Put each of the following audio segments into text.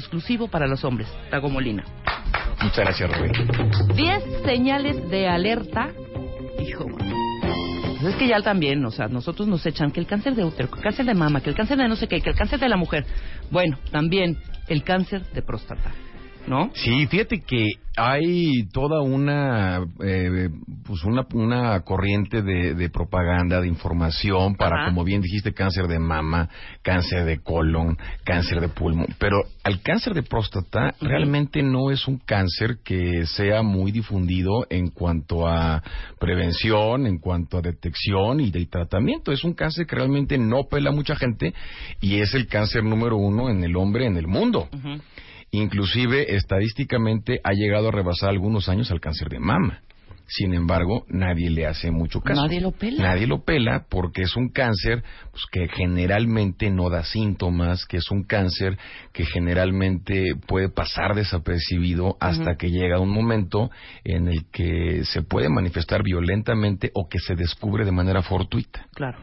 exclusivo para los hombres. Tago Molina. Muchas gracias, Rubén. 10 señales de alerta. Hijo. Pues es que ya también, o sea, nosotros nos echan que el cáncer de útero, que el cáncer de mama, que el cáncer de no sé qué, que el cáncer de la mujer. Bueno, también el cáncer de próstata. ¿No? Sí, fíjate que hay toda una eh, pues una, una corriente de, de propaganda, de información para, Ajá. como bien dijiste, cáncer de mama, cáncer de colon, cáncer de pulmón. Pero el cáncer de próstata realmente no es un cáncer que sea muy difundido en cuanto a prevención, en cuanto a detección y de tratamiento. Es un cáncer que realmente no pela a mucha gente y es el cáncer número uno en el hombre en el mundo. Ujú. Inclusive, estadísticamente, ha llegado a rebasar algunos años al cáncer de mama. Sin embargo, nadie le hace mucho caso. Nadie lo pela. Nadie lo pela porque es un cáncer pues, que generalmente no da síntomas, que es un cáncer que generalmente puede pasar desapercibido hasta que llega un momento en el que se puede manifestar violentamente o que se descubre de manera fortuita. Claro,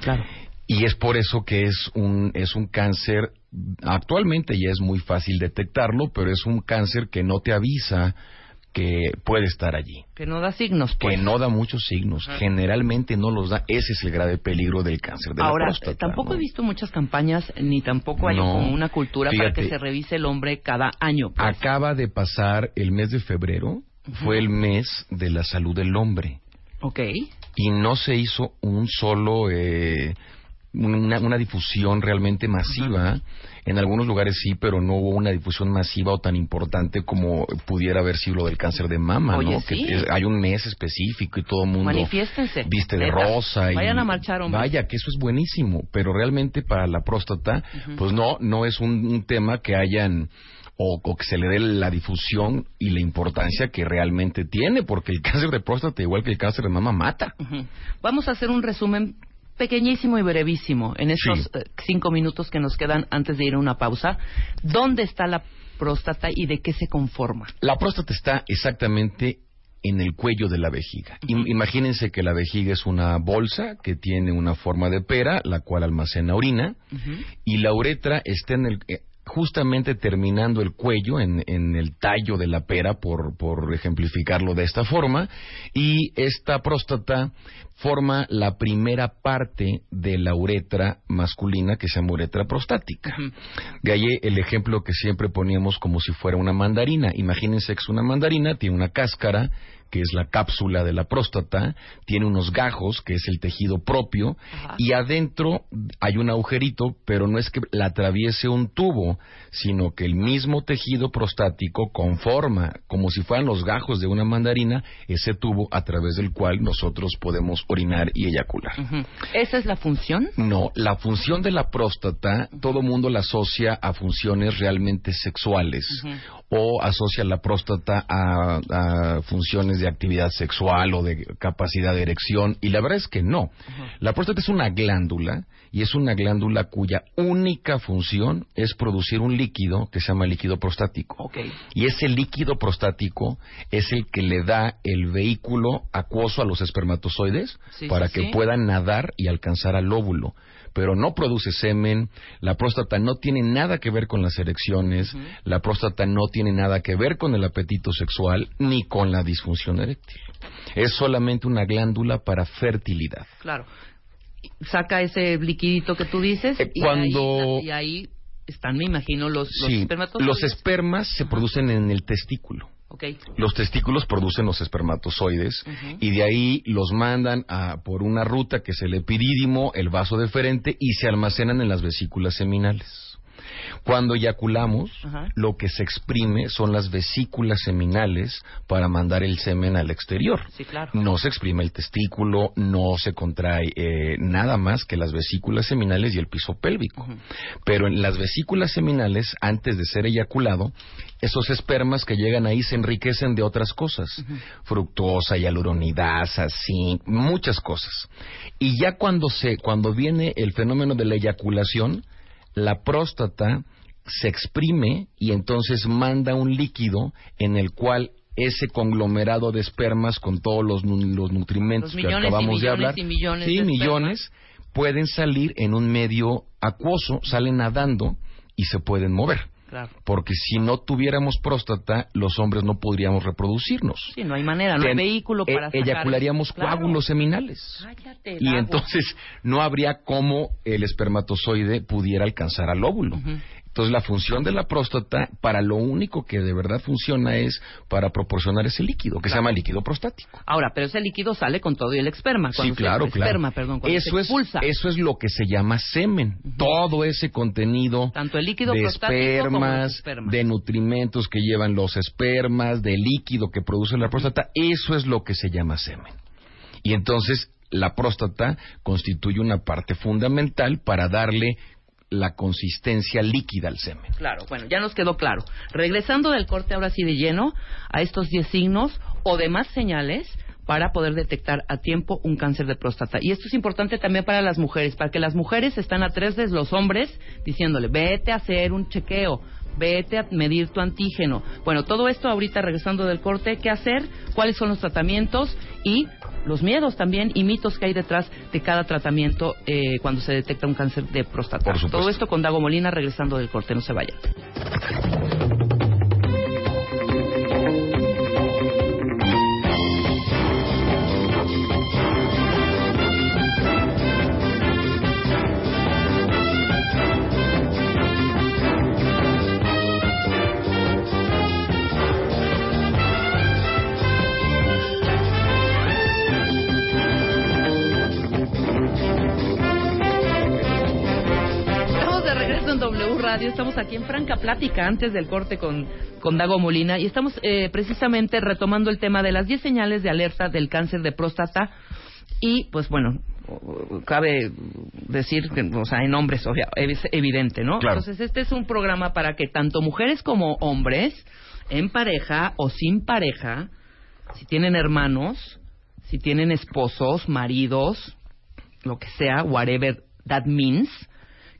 claro. Y es por eso que es un, es un cáncer, actualmente ya es muy fácil detectarlo, pero es un cáncer que no te avisa que puede estar allí, Que no da signos, pues. que no da muchos signos, generalmente no los da, ese es el grave peligro del cáncer de Ahora, la próstata. tampoco ¿no? he visto muchas campañas, ni tampoco hay No. como una cultura para que se revise el hombre cada año. pues. Acaba de pasar el mes de febrero, fue el mes de la salud del hombre, Ok. y no se hizo un solo eh, una, una difusión realmente masiva. En algunos lugares sí, pero no hubo una difusión masiva o tan importante como pudiera haber sido lo del cáncer de mama, Oye, ¿no? sí. Que es- hay un mes específico y todo el mundo Manifiéstense. viste de Neta. rosa y Vayan a marchar, hombre. vaya que eso es buenísimo, pero realmente para la próstata, pues no no es un, un tema que hayan o, o que se le dé la difusión y la importancia que realmente tiene, porque el cáncer de próstata, igual que el cáncer de mama, mata. Vamos a hacer un resumen pequeñísimo y brevísimo en estos Sí. eh, cinco minutos que nos quedan antes de ir a una pausa. ¿Dónde está la próstata y de qué se conforma? La próstata está exactamente en el cuello de la vejiga. Im- Imagínense que la vejiga es una bolsa que tiene una forma de pera, la cual almacena orina, y la uretra está en el eh, justamente terminando el cuello en, en el tallo de la pera por, por ejemplificarlo de esta forma y esta próstata forma la primera parte de la uretra masculina que se llama uretra prostática. De ahí el ejemplo que siempre poníamos como si fuera una mandarina. Imagínense que es una mandarina, tiene una cáscara, que es la cápsula de la próstata, tiene unos gajos, que es el tejido propio, Ajá. y adentro hay un agujerito, pero no es que la atraviese un tubo, sino que el mismo tejido prostático conforma, como si fueran los gajos de una mandarina, ese tubo a través del cual nosotros podemos orinar y eyacular. ¿Esa es la función? No, la función de la próstata, todo mundo la asocia a funciones realmente sexuales o asocia la próstata a, a funciones de actividad sexual o de capacidad de erección y la verdad es que no. La próstata es una glándula y es una glándula cuya única función es producir un líquido que se llama líquido prostático. Ok. Y ese líquido prostático es el que le da el vehículo acuoso a los espermatozoides Sí, para sí, que sí. puedan nadar y alcanzar al óvulo. Pero no produce semen, la próstata no tiene nada que ver con las erecciones, la próstata no tiene nada que ver con el apetito sexual ni con la disfunción eréctil. Es solamente una glándula para fertilidad. Claro. Saca ese liquidito que tú dices Eh, y, cuando- ahí, y ahí están, me imagino, los, los sí, espermatozoides. los espermas se producen en el testículo. Los testículos producen los espermatozoides y de ahí los mandan a, por una ruta que es el epidídimo, el vaso deferente y se almacenan en las vesículas seminales. Cuando eyaculamos, Ajá. lo que se exprime son las vesículas seminales para mandar el semen al exterior. Sí, claro. No se exprime el testículo, no se contrae eh, nada más que las vesículas seminales y el piso pélvico. Pero en las vesículas seminales, antes de ser eyaculado, esos espermas que llegan ahí se enriquecen de otras cosas. Fructosa, hialuronidasa, zinc, muchas cosas. Y ya cuando se, cuando viene el fenómeno de la eyaculación, la próstata se exprime y entonces manda un líquido en el cual ese conglomerado de espermas con todos los, los nutrimentos Los que acabamos de hablar, y millones sí, de millones, pueden salir en un medio acuoso, salen nadando y se pueden mover. Claro. Porque si no tuviéramos próstata, los hombres no podríamos reproducirnos. Sí, no hay manera, no hay vehículo e- para sacar eyacularíamos. Claro. coágulos seminales. Cállate, Y entonces no habría cómo el espermatozoide pudiera alcanzar al óvulo. Ujú. Entonces la función de la próstata, para lo único que de verdad funciona es para proporcionar ese líquido, que se llama líquido prostático. Ahora, pero ese líquido sale con todo y el esperma. Sí, cuando se- claro, el claro. Esperma, perdón, cuando eso se es expulsa. eso es lo que se llama semen. Todo ese contenido Tanto el líquido de espermas. de nutrimentos que llevan los espermas, de líquido que produce la próstata, eso es lo que se llama semen. Y entonces la próstata constituye una parte fundamental para darle la consistencia líquida al semen. Claro, bueno, ya nos quedó claro. Regresando del corte ahora sí de lleno a estos 10 signos o demás señales para poder detectar a tiempo un cáncer de próstata. Y esto es importante también para las mujeres, para que las mujeres están a tres de los hombres diciéndole, vete a hacer un chequeo, vete a medir tu antígeno. Bueno, todo esto ahorita regresando del corte, ¿qué hacer? ¿Cuáles son los tratamientos? Y los miedos también y mitos que hay detrás de cada tratamiento eh, cuando se detecta un cáncer de próstata. Todo esto con Dago Molina regresando del corte, no se vayan. Radio, estamos aquí en Franca Plática antes del corte con, con Dago Molina y estamos eh, precisamente retomando el tema de las 10 señales de alerta del cáncer de próstata y pues bueno, cabe decir que, o sea, en hombres, obvia- es evidente, ¿no? Claro. Entonces este es un programa para que tanto mujeres como hombres, en pareja o sin pareja, si tienen hermanos, si tienen esposos, maridos, lo que sea, whatever that means,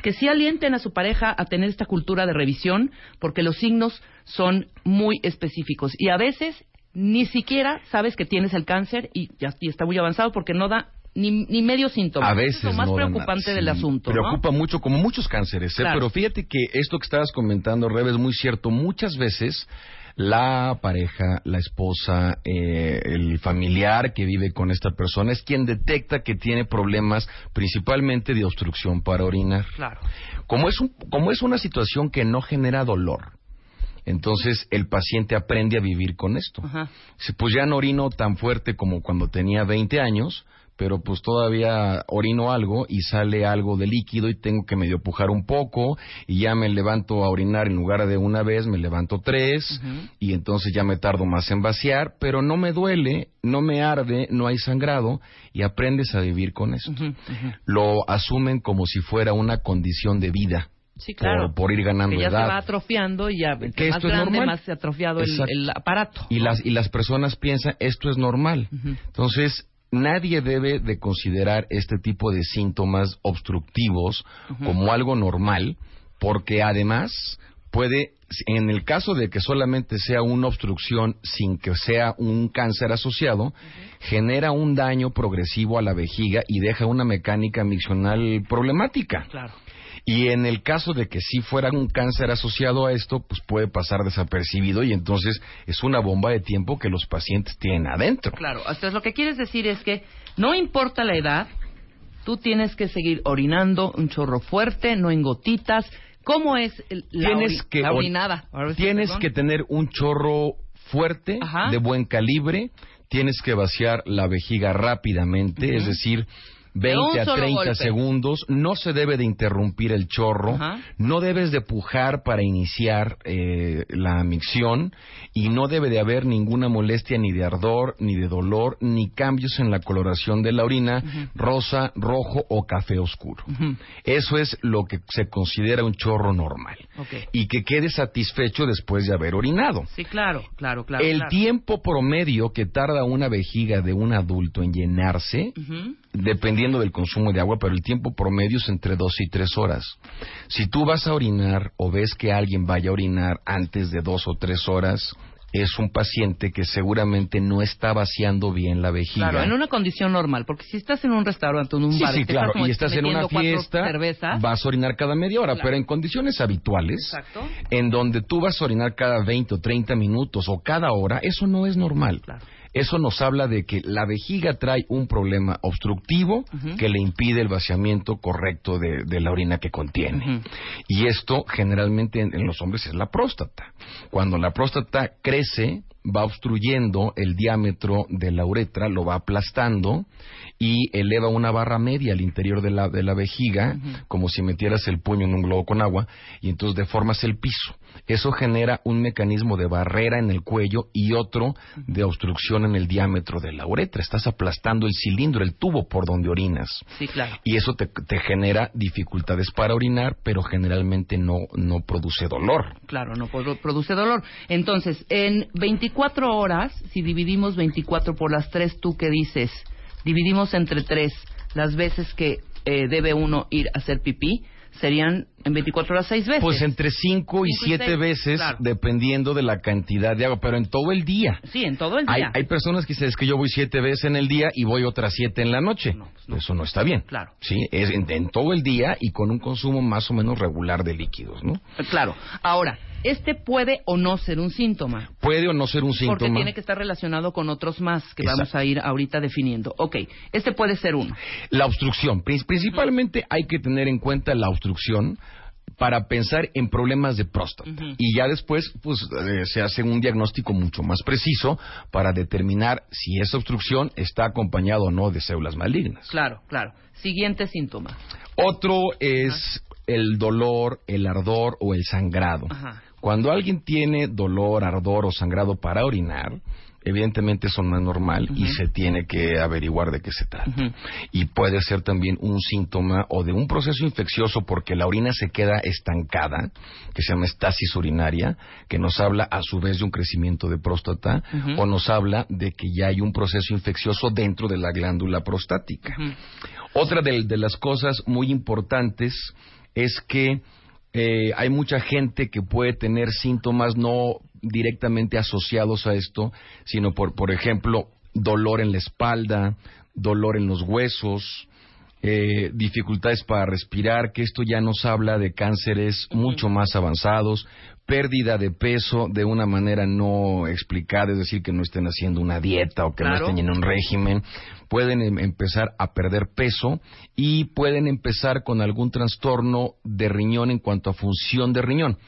que sí alienten a su pareja a tener esta cultura de revisión, porque los signos son muy específicos y a veces ni siquiera sabes que tienes el cáncer y ya y está muy avanzado porque no da ni, ni medio síntoma. A Eso veces es lo más no preocupante del asunto. ¿no? Preocupa mucho, como muchos cánceres, ¿eh? Claro. Pero fíjate que esto que estabas comentando, Rebe, es muy cierto. Muchas veces la pareja, la esposa, eh, el familiar que vive con esta persona es quien detecta que tiene problemas principalmente de obstrucción para orinar. Claro. Como es, un, como es una situación que no genera dolor, entonces el paciente aprende a vivir con esto. Ajá. Pues ya no orino tan fuerte como cuando tenía 20 años, pero pues todavía orino algo y sale algo de líquido y tengo que medio pujar un poco y ya me levanto a orinar en lugar de una vez, me levanto tres y entonces ya me tardo más en vaciar, pero no me duele, no me arde, no hay sangrado y aprendes a vivir con ujú. Lo asumen como si fuera una condición de vida. Sí, claro. Por, por ir ganando que ya edad. se va atrofiando y ya Que más esto es grande, normal. más atrofiado el, aparato. Y las, y las personas piensan, esto es normal. Entonces, nadie debe de considerar este tipo de síntomas obstructivos como algo normal, porque además puede, en el caso de que solamente sea una obstrucción sin que sea un cáncer asociado, genera un daño progresivo a la vejiga y deja una mecánica miccional problemática. Claro. Y en el caso de que sí fuera un cáncer asociado a esto, pues puede pasar desapercibido y entonces es una bomba de tiempo que los pacientes tienen adentro. Claro, hasta lo que quieres decir es que no importa la edad, tú tienes que seguir orinando un chorro fuerte, no en gotitas, ¿Cómo es la, tienes que, orinada? Tienes que tener un chorro fuerte, de buen calibre, tienes que vaciar la vejiga rápidamente, es decir, 20 a 30 segundos, no se debe de interrumpir el chorro, no debes de pujar para iniciar eh, la micción y no debe de haber ninguna molestia ni de ardor, ni de dolor, ni cambios en la coloración de la orina, rosa, rojo o café oscuro. Eso es lo que se considera un chorro normal. Y que quede satisfecho después de haber orinado. Sí, claro, claro, claro. El tiempo promedio que tarda una vejiga de un adulto en llenarse, dependiendo del consumo de agua, pero el tiempo promedio es entre dos y tres horas. Si tú vas a orinar o ves que alguien vaya a orinar antes de dos o tres horas, es un paciente que seguramente no está vaciando bien la vejiga. Claro, en una condición normal, porque si estás en un restaurante o en un bar, sí, claro, y estás en una fiesta, vas a orinar cada media hora, pero en condiciones habituales, en donde tú vas a orinar cada 20 o 30 minutos o cada hora, eso no es normal. Claro. Eso nos habla de que la vejiga trae un problema obstructivo que le impide el vaciamiento correcto de, la orina que contiene. Y esto generalmente en, los hombres es la próstata. Cuando la próstata crece, va obstruyendo el diámetro de la uretra, lo va aplastando y eleva una barra media al interior de la, de la vejiga, como si metieras el puño en un globo con agua, y entonces deformas el piso. Eso genera un mecanismo de barrera en el cuello y otro de obstrucción en el diámetro de la uretra. Estás aplastando el cilindro, el tubo por donde orinas. Sí, claro. Y eso te, te genera dificultades para orinar, pero generalmente no, no produce dolor. Claro, no produce dolor. Entonces, en 24 horas, si dividimos 24 por las 3, ¿tú qué dices? Dividimos entre 3 las veces que eh, debe uno ir a hacer pipí serían en 24 horas seis veces. Pues entre 5 y 7 veces, dependiendo de la cantidad de agua, pero en todo el día. Sí, en todo el día. Hay, personas que dicen, es que yo voy 7 veces en el día y voy otras 7 en la noche. Pues Eso no está bien. Claro. Sí, es en, todo el día y con un consumo más o menos regular de líquidos, ¿no? Claro. Ahora, este puede o no ser un síntoma. Puede o no ser un síntoma. Porque tiene que estar relacionado con otros más que vamos a ir ahorita definiendo. Ok, este puede ser uno. La obstrucción. Principalmente hay que tener en cuenta la obstrucción para pensar en problemas de próstata. Y ya después, pues, eh, se hace un diagnóstico mucho más preciso para determinar si esa obstrucción está acompañada o no de células malignas. Claro, claro. Siguiente síntoma. Otro es el dolor, el ardor o el sangrado. Cuando alguien tiene dolor, ardor o sangrado para orinar, evidentemente eso no es normal y se tiene que averiguar de qué se trata. Y puede ser también un síntoma o de un proceso infeccioso porque la orina se queda estancada, que se llama estasis urinaria, que nos habla a su vez de un crecimiento de próstata o nos habla de que ya hay un proceso infeccioso dentro de la glándula prostática. Otra de las cosas muy importantes es que eh, hay mucha gente que puede tener síntomas no directamente asociados a esto, sino por, por ejemplo, dolor en la espalda, dolor en los huesos, eh, dificultades para respirar, que esto ya nos habla de cánceres mucho más avanzados, pérdida de peso de una manera no explicada, es decir, que no estén haciendo una dieta o que no estén en un régimen, pueden em, empezar a perder peso y pueden empezar con algún trastorno de riñón en cuanto a función de riñón,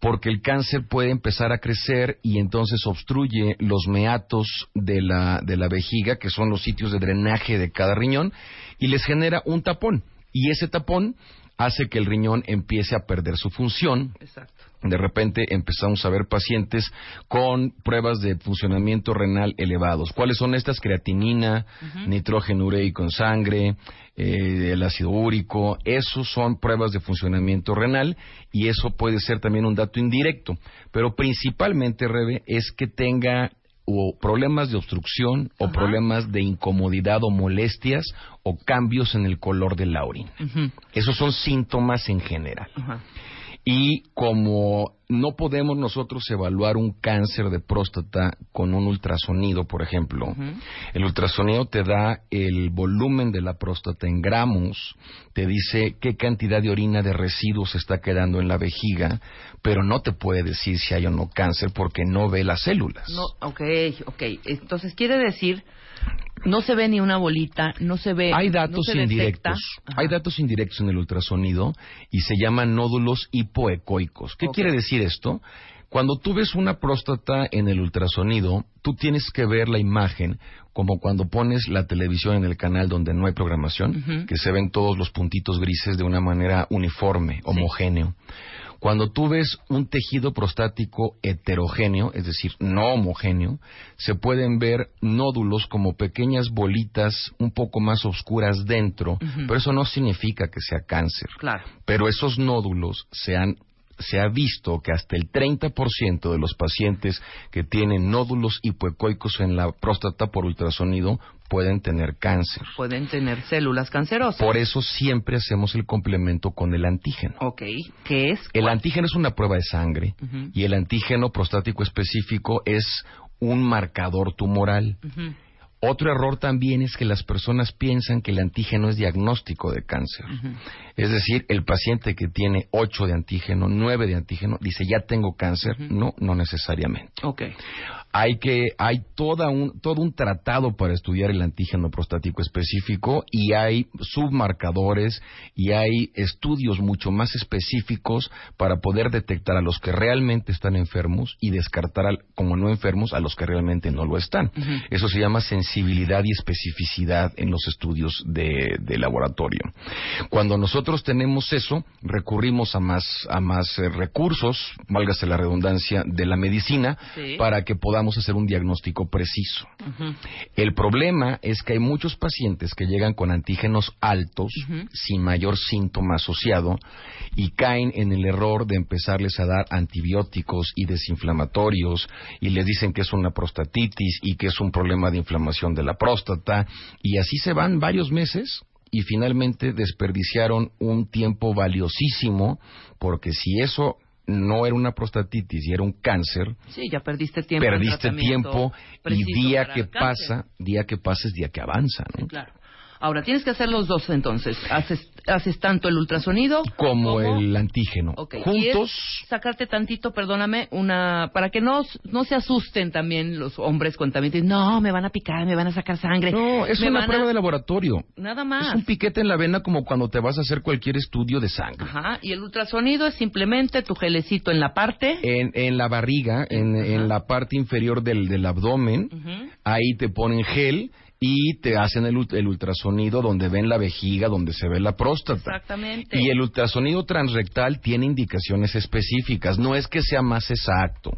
porque el cáncer puede empezar a crecer y entonces obstruye los meatos de la, de la vejiga, que son los sitios de drenaje de cada riñón, y les genera un tapón. Y ese tapón hace que el riñón empiece a perder su función. Exacto de repente empezamos a ver pacientes con pruebas de funcionamiento renal elevados. ¿Cuáles son estas? Creatinina, nitrógeno ureico en sangre, eh, el ácido úrico. Esos son pruebas de funcionamiento renal y eso puede ser también un dato indirecto. Pero principalmente, Rebe, es que tenga o problemas de obstrucción o problemas de incomodidad o molestias o cambios en el color de la orina. Esos son síntomas en general. Y como no podemos nosotros evaluar un cáncer de próstata con un ultrasonido, por ejemplo, el ultrasonido te da el volumen de la próstata en gramos, te dice qué cantidad de orina de residuos está quedando en la vejiga, pero no te puede decir si hay o no cáncer porque no ve las células. No, ok, ok. Entonces quiere decir No se ve ni una bolita, no se ve. Hay datos indirectos. Hay datos indirectos en el ultrasonido y se llaman nódulos hipoecoicos. ¿Qué quiere decir esto? Cuando tú ves una próstata en el ultrasonido, tú tienes que ver la imagen como cuando pones la televisión en el canal donde no hay programación, que se ven todos los puntitos grises de una manera uniforme, homogéneo. Cuando tú ves un tejido prostático heterogéneo, es decir, no homogéneo, se pueden ver nódulos como pequeñas bolitas un poco más oscuras dentro, pero eso no significa que sea cáncer. Claro. Pero esos nódulos se han se ha visto que hasta el 30% de los pacientes que tienen nódulos hipoecoicos en la próstata por ultrasonido pueden tener cáncer. Pueden tener células cancerosas. Por eso siempre hacemos el complemento con el antígeno. Ok. ¿Qué es? El antígeno es una prueba de sangre y el antígeno prostático específico es un marcador tumoral. Otro error también es que las personas piensan que el antígeno es diagnóstico de cáncer. Es decir, el paciente que tiene 8 de antígeno, 9 de antígeno, dice ya tengo cáncer. No, no necesariamente. Ok. Hay que hay toda un todo un tratado para estudiar el antígeno prostático específico y hay submarcadores y hay estudios mucho más específicos para poder detectar a los que realmente están enfermos y descartar al- como no enfermos a los que realmente no lo están. Eso se llama sensibilidad y especificidad en los estudios de, de laboratorio. Cuando nosotros tenemos eso, recurrimos a más, a más eh, recursos, válgase la redundancia, de la medicina, Sí. para que podamos hacer un diagnóstico preciso. El problema es que hay muchos pacientes que llegan con antígenos altos, sin mayor síntoma asociado, y caen en el error de empezarles a dar antibióticos y desinflamatorios, y les dicen que es una prostatitis y que es un problema de inflamación de la próstata, y así se van varios meses. Y finalmente desperdiciaron un tiempo valiosísimo, porque si eso no era una prostatitis y era un cáncer, Sí, ya perdiste tiempo. perdiste tiempo y día que cáncer. pasa, día que pasa es día que avanza, ¿no? Sí, claro. Ahora, tienes que hacer los dos entonces. Haces, haces tanto el ultrasonido Como el antígeno. Juntos, sacarte tantito, perdóname, una para que no, no se asusten también los hombres cuando también dicen, no, me van a picar, me van a sacar sangre. no, es una van a-". prueba de laboratorio. Nada más. Es un piquete en la vena como cuando te vas a hacer cualquier estudio de sangre. Ajá, y el ultrasonido es simplemente tu gelecito en la parte. En, en la barriga, en, en la parte inferior del, del abdomen, ahí te ponen gel y te hacen el, el ultrasonido donde ven la vejiga, donde se ve la próstata. Exactamente. Y el ultrasonido transrectal tiene indicaciones específicas. No es que sea más exacto.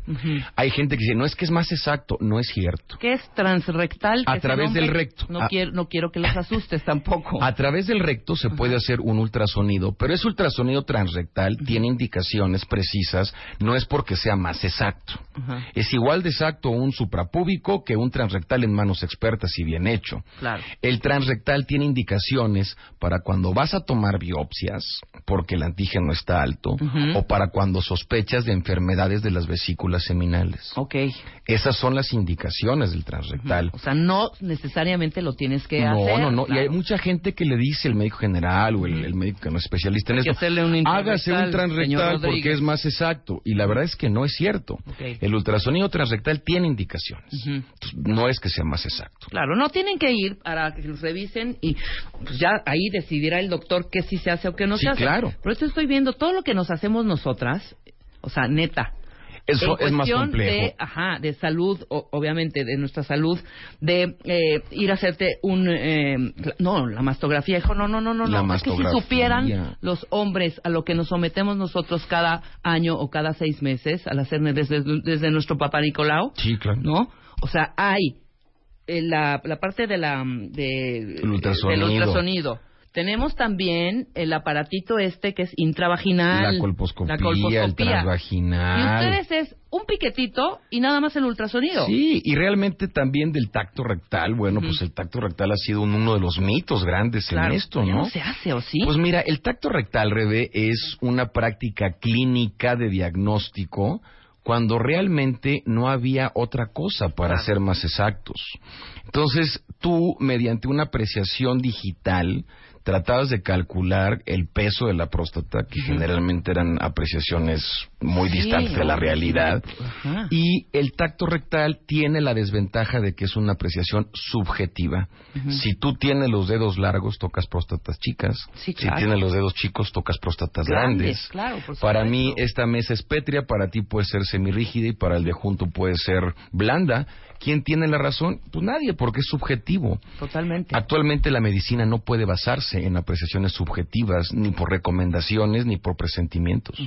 Hay gente que dice, no es que es más exacto. No es cierto. ¿Qué es transrectal? A través del recto. No, A- quiero, no quiero que los asustes tampoco. A través del recto se puede hacer un ultrasonido, pero ese ultrasonido transrectal tiene indicaciones precisas, no es porque sea más exacto. Es igual de exacto un suprapúbico que un transrectal en manos expertas y bien hecho. claro. El transrectal tiene indicaciones para cuando vas a tomar biopsias, porque el antígeno está alto, o para cuando sospechas de enfermedades de las vesículas seminales. Ok. Esas son las indicaciones del transrectal. O sea, no necesariamente lo tienes que no, hacer. no, no. Y hay mucha gente que le dice el médico general o el, el médico que no es especialista en esto. un Hágase un transrectal porque es más exacto. Y la verdad es que no es cierto. El ultrasonido transrectal tiene indicaciones. Entonces, no es que sea más exacto. Claro, no tienen que ir para que los revisen y pues ya ahí decidirá el doctor qué sí se hace o qué no Sí, se hace. claro. Pero esto estoy viendo todo lo que nos hacemos nosotras, o sea, neta. Eso en es más cuestión complejo. De, ajá, de salud, o- obviamente, de nuestra salud, de eh, ir a hacerte un... eh, no, la mastografía, hijo, no, no, no, no. La no. Es que si supieran los hombres a lo que nos sometemos nosotros cada año o cada seis meses al hacer desde, desde nuestro papá Nicolau, Sí, claro. ¿no? O sea, hay la, la parte de la de, El ultrasonido. del ultrasonido. Tenemos también el aparatito este que es intravaginal. La colposcopía, la colposcopía. el transvaginal. Y ustedes es un piquetito y nada más el ultrasonido. Sí, y realmente también del tacto rectal. Bueno, pues el tacto rectal ha sido un- uno de los mitos grandes Claro, en esto, ¿no? no se hace, ¿o sí? Pues mira, el tacto rectal, Rebe, es una práctica clínica de diagnóstico cuando realmente no había otra cosa para ser más exactos. Entonces, tú, mediante una apreciación digital, tratabas de calcular el peso de la próstata, que generalmente eran apreciaciones muy Sí, distantes de la realidad, Ajá. y el tacto rectal tiene la desventaja de que es una apreciación subjetiva. Si tú tienes los dedos largos, tocas próstatas chicas. Sí, Si tienes los dedos chicos, tocas próstatas Grandes, grandes. claro, por para mí, esta mesa es pétrea, para ti puede ser semirrígida y para el de junto puede ser blanda. ¿Quién tiene la razón? Pues nadie, porque es subjetivo. Totalmente. Actualmente la medicina no puede basarse en apreciaciones subjetivas, ni por recomendaciones, ni por presentimientos.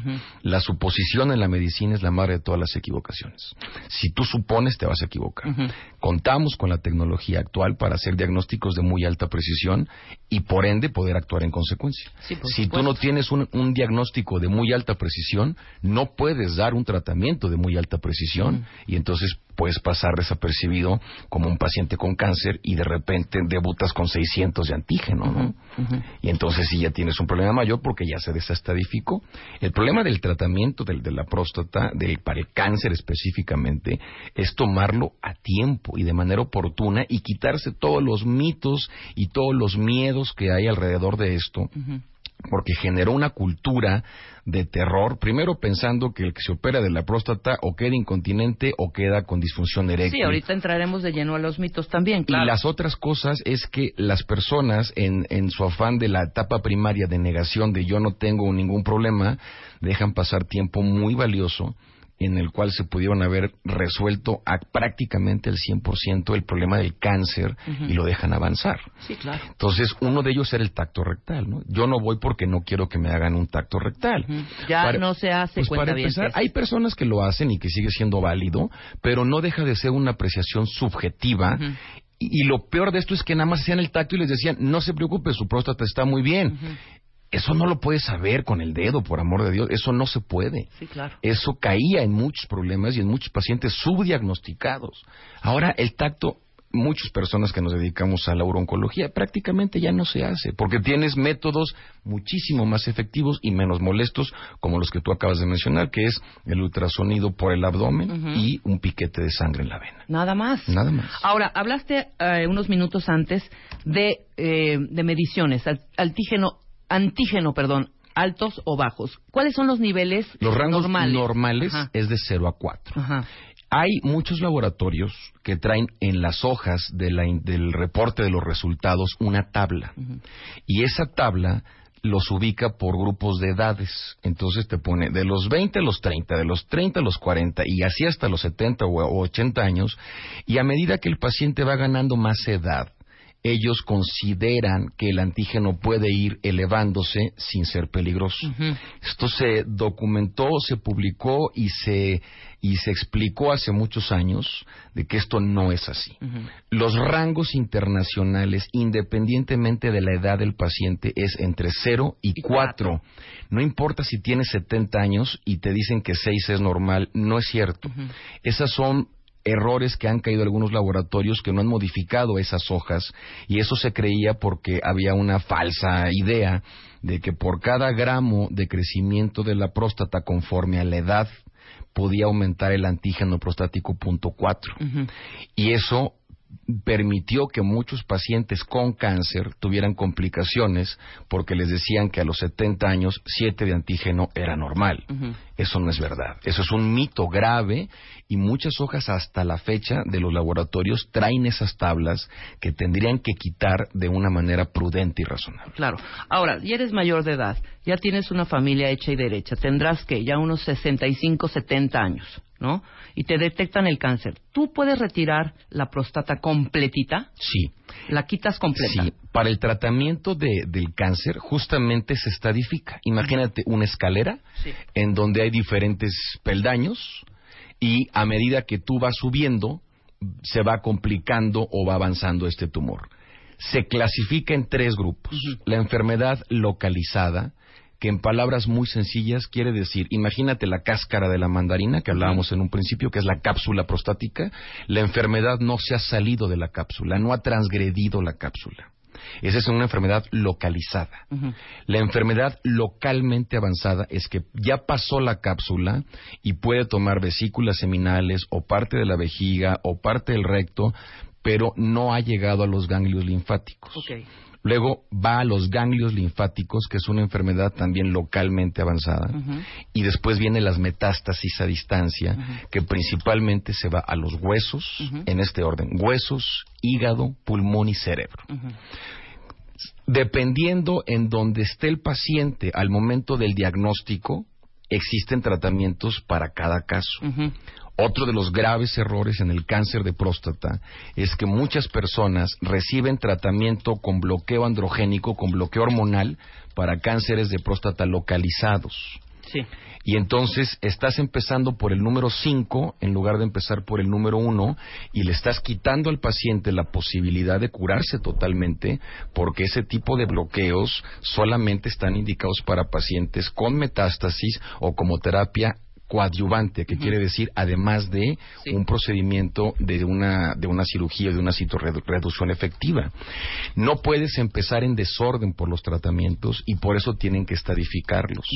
La suposición en la medicina es la madre de todas las equivocaciones. Si tú supones, te vas a equivocar. Contamos con la tecnología actual para hacer diagnósticos de muy alta precisión y por ende poder actuar en consecuencia. Sí, si tú no tienes un, un diagnóstico de muy alta precisión, no puedes dar un tratamiento de muy alta precisión y entonces puedes pasar desapercibido como un paciente con cáncer y de repente debutas con 600 de antígeno, ¿no? Y entonces sí ya tienes un problema mayor porque ya se desestadificó. El problema del tratamiento del, de la próstata, del, para el cáncer específicamente, es tomarlo a tiempo y de manera oportuna y quitarse todos los mitos y todos los miedos que hay alrededor de esto porque generó una cultura de terror, primero pensando que el que se opera de la próstata o queda incontinente o queda con disfunción eréctil. Sí, ahorita entraremos de lleno a los mitos también, claro. Y las otras cosas es que las personas, en, en su afán de la etapa primaria de negación de yo no tengo ningún problema, dejan pasar tiempo muy valioso en el cual se pudieron haber resuelto a prácticamente el 100% el problema del cáncer y lo dejan avanzar. Sí, claro. Entonces, uno de ellos era el tacto rectal, ¿no? Yo no voy porque no quiero que me hagan un tacto rectal. Ya no se hace, Pues para cuentavientes. empezar, hay personas que lo hacen y que sigue siendo válido, pero no deja de ser una apreciación subjetiva. Y lo peor de esto es que nada más hacían el tacto y les decían, no se preocupe, su próstata está muy bien. Eso no lo puedes saber con el dedo, por amor de Dios. Eso no se puede. Sí, claro. Eso caía en muchos problemas y en muchos pacientes subdiagnosticados. Ahora el tacto, muchas personas que nos dedicamos a la uroncología, prácticamente ya no se hace, porque tienes métodos muchísimo más efectivos y menos molestos, como los que tú acabas de mencionar, que es el ultrasonido por el abdomen y un piquete de sangre en la vena. Nada más. Nada más. Ahora, hablaste eh, unos minutos antes de, eh, de mediciones, al- altígeno, antígeno, perdón, altos o bajos. ¿Cuáles son los niveles Los rangos normales? normales, es de 0 a 4. Ajá. Hay muchos laboratorios que traen en las hojas de la in- del reporte de los resultados una tabla. Y esa tabla los ubica por grupos de edades. Entonces te pone de los 20 a los 30, de los 30 a los 40 y así hasta los 70 o o 80 años. Y a medida que el paciente va ganando más edad, ellos consideran que el antígeno puede ir elevándose sin ser peligroso. Esto se documentó, se publicó y se, y se explicó hace muchos años de que esto no es así. Los rangos internacionales, independientemente de la edad del paciente, es entre 0 y Y 4. No importa si tienes 70 años y te dicen que 6 es normal, no es cierto. Esas son errores que han caído algunos laboratorios que no han modificado esas hojas y eso se creía porque había una falsa idea de que por cada gramo de crecimiento de la próstata conforme a la edad podía aumentar el antígeno prostático punto cuatro. Y eso permitió que muchos pacientes con cáncer tuvieran complicaciones porque les decían que a los 70 años 7 de antígeno era normal. Eso no es verdad. Eso es un mito grave y muchas hojas hasta la fecha de los laboratorios traen esas tablas que tendrían que quitar de una manera prudente y razonable. Claro. Ahora, ya eres mayor de edad, ya tienes una familia hecha y derecha, tendrás que ya unos 65, 70 años, ¿no? Y te detectan el cáncer. ¿Tú puedes retirar la próstata completita? Sí. ¿La quitas completa? Sí, para el tratamiento de- del cáncer justamente se estadifica. Imagínate una escalera Sí. en donde hay diferentes peldaños y a medida que tú vas subiendo se va complicando o va avanzando este tumor. Se clasifica en tres grupos. La enfermedad localizada, que en palabras muy sencillas quiere decir, imagínate la cáscara de la mandarina que hablábamos en un principio, que es la cápsula prostática, la enfermedad no se ha salido de la cápsula, no ha transgredido la cápsula. Esa es una enfermedad localizada. La enfermedad localmente avanzada es que ya pasó la cápsula y puede tomar vesículas seminales o parte de la vejiga o parte del recto, pero no ha llegado a los ganglios linfáticos. Luego va a los ganglios linfáticos, que es una enfermedad también localmente avanzada. Y después viene las metástasis a distancia, que principalmente se va a los huesos, en este orden, huesos, hígado, pulmón y cerebro. Dependiendo en donde esté el paciente al momento del diagnóstico, existen tratamientos para cada caso. Otro de los graves errores en el cáncer de próstata es que muchas personas reciben tratamiento con bloqueo androgénico, con bloqueo hormonal, para cánceres de próstata localizados. Sí. Y entonces estás empezando por el número 5 en lugar de empezar por el número 1 y le estás quitando al paciente la posibilidad de curarse totalmente porque ese tipo de bloqueos solamente están indicados para pacientes con metástasis o como terapia coadyuvante, que quiere decir además de un procedimiento de una, de una cirugía, de una citorreducción efectiva. No puedes empezar en desorden por los tratamientos y por eso tienen que estadificarlos.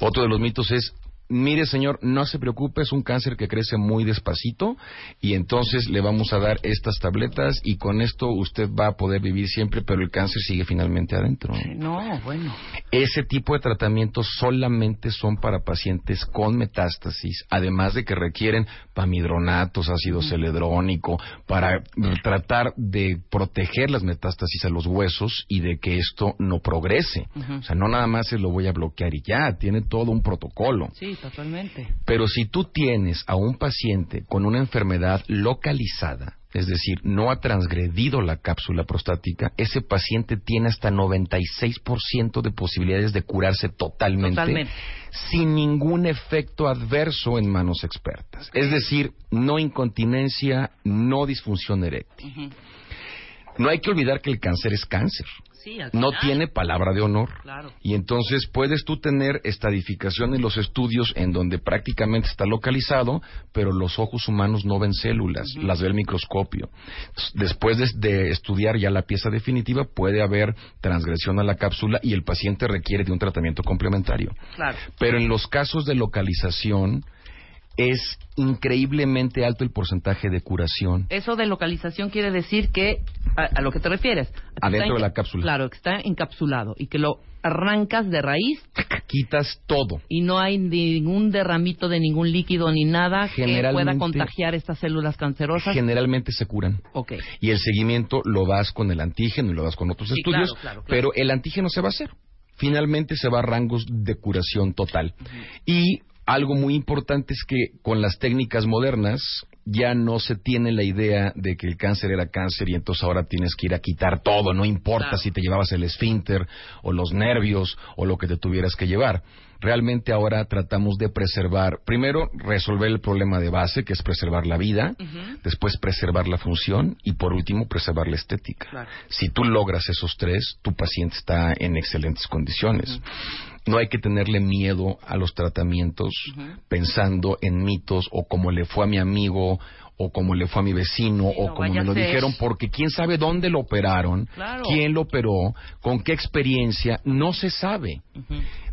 Otro de los mitos es mire señor, no se preocupe, es un cáncer que crece muy despacito y entonces le vamos a dar estas tabletas y con esto usted va a poder vivir siempre, pero el cáncer sigue finalmente adentro. No, bueno. Ese tipo de tratamientos solamente son para pacientes con metástasis, además de que requieren pamidronatos, ácido celedrónico, para tratar de proteger las metástasis a los huesos y de que esto no progrese. O sea, no nada más se lo voy a bloquear y ya, tiene todo un protocolo. Sí, totalmente. Pero si tú tienes a un paciente con una enfermedad localizada, es decir, no ha transgredido la cápsula prostática, ese paciente tiene hasta 96% de posibilidades de curarse totalmente, sin ningún efecto adverso en manos expertas. Es decir, no incontinencia, no disfunción eréctil. No hay que olvidar que el cáncer es cáncer no tiene palabra de honor. Y entonces puedes tú tener estadificación en los estudios en donde prácticamente está localizado, pero los ojos humanos no ven células, las ve el microscopio. Después de, estudiar ya la pieza definitiva, puede haber transgresión a la cápsula y el paciente requiere de un tratamiento complementario. Pero en los casos de localización, es increíblemente alto el porcentaje de curación. Eso de localización quiere decir que, a, lo que te refieres, adentro de la cápsula. Claro, que está encapsulado y que lo arrancas de raíz. Quitas todo. Y no hay ningún derramito de ningún líquido ni nada que pueda contagiar estas células cancerosas. Generalmente se curan. Ok. Y el seguimiento lo vas con el antígeno y lo vas con otros estudios, pero el antígeno se va a hacer finalmente se va a rangos de curación total. Y algo muy importante es que con las técnicas modernas ya no se tiene la idea de que el cáncer era cáncer y entonces ahora tienes que ir a quitar todo, no importa si te llevabas el esfínter o los nervios o lo que te tuvieras que llevar. Realmente ahora tratamos de preservar, primero resolver el problema de base, que es preservar la vida, después preservar la función y por último preservar la estética. Si tú logras esos tres, tu paciente está en excelentes condiciones no hay que tenerle miedo a los tratamientos pensando en mitos o como le fue a mi amigo o como le fue a mi vecino o como me lo dijeron porque quién sabe dónde lo operaron, quién lo operó, con qué experiencia, no se sabe.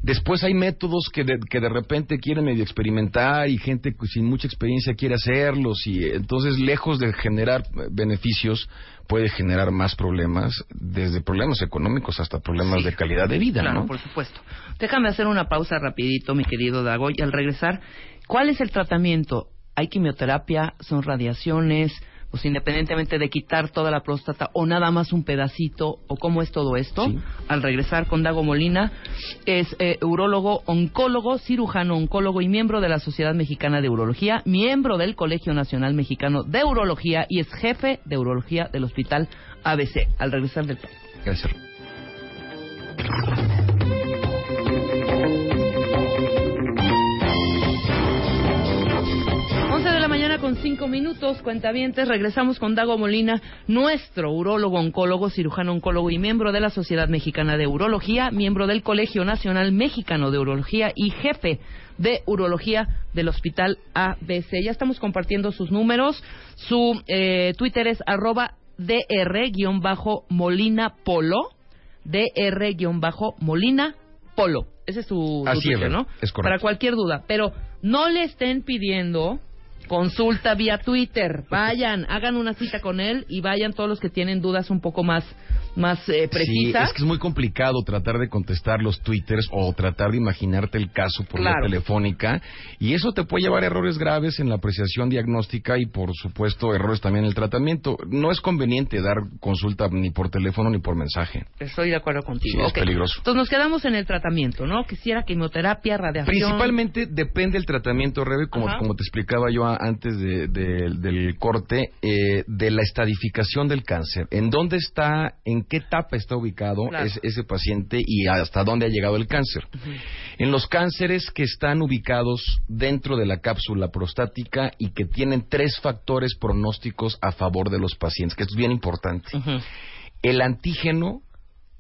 Después hay métodos que de, que de repente quieren medio experimentar y gente sin mucha experiencia quiere hacerlos y entonces lejos de generar beneficios puede generar más problemas, desde problemas económicos hasta problemas de calidad de vida, claro, por supuesto. Déjame hacer una pausa rapidito, mi querido Dago, y al regresar, ¿cuál es el tratamiento? ¿Hay quimioterapia? ¿Son radiaciones? pues independientemente de quitar toda la próstata o nada más un pedacito o cómo es todo esto, al regresar con Dago Molina, es eh, urólogo, oncólogo, cirujano, oncólogo y miembro de la Sociedad Mexicana de Urología, miembro del Colegio Nacional Mexicano de Urología y es jefe de urología del Hospital ABC. Al regresar del Gracias. Cinco minutos, cuentavientes. Regresamos con Dago Molina, nuestro urólogo, oncólogo, cirujano oncólogo y miembro de la Sociedad Mexicana de Urología, miembro del Colegio Nacional Mexicano de Urología y jefe de urología del Hospital ABC. Ya estamos compartiendo sus números. Su eh, Twitter es arroba dr-molina polo. dr-molina polo. Ese es su, Twitter, ¿no? Es correcto. Para cualquier duda. Pero no le estén pidiendo Consulta vía Twitter. Vayan, hagan una cita con él y vayan todos los que tienen dudas un poco más más eh, precisa. Sí, es que es muy complicado tratar de contestar los twitters o tratar de imaginarte el caso por la telefónica y eso te puede llevar a errores graves en la apreciación diagnóstica y por supuesto errores también en el tratamiento. No es conveniente dar consulta ni por teléfono ni por mensaje. Estoy de acuerdo contigo. Sí, es peligroso. Entonces nos quedamos en el tratamiento, ¿no? Quisiera quimioterapia, radiación. Principalmente depende del tratamiento, Rebe, como, como te explicaba yo antes del corte, eh, de la estadificación del cáncer. ¿En dónde está, en qué etapa está ubicado ese, paciente y hasta dónde ha llegado el cáncer? En los cánceres que están ubicados dentro de la cápsula prostática y que tienen tres factores pronósticos a favor de los pacientes, que esto es bien importante. El antígeno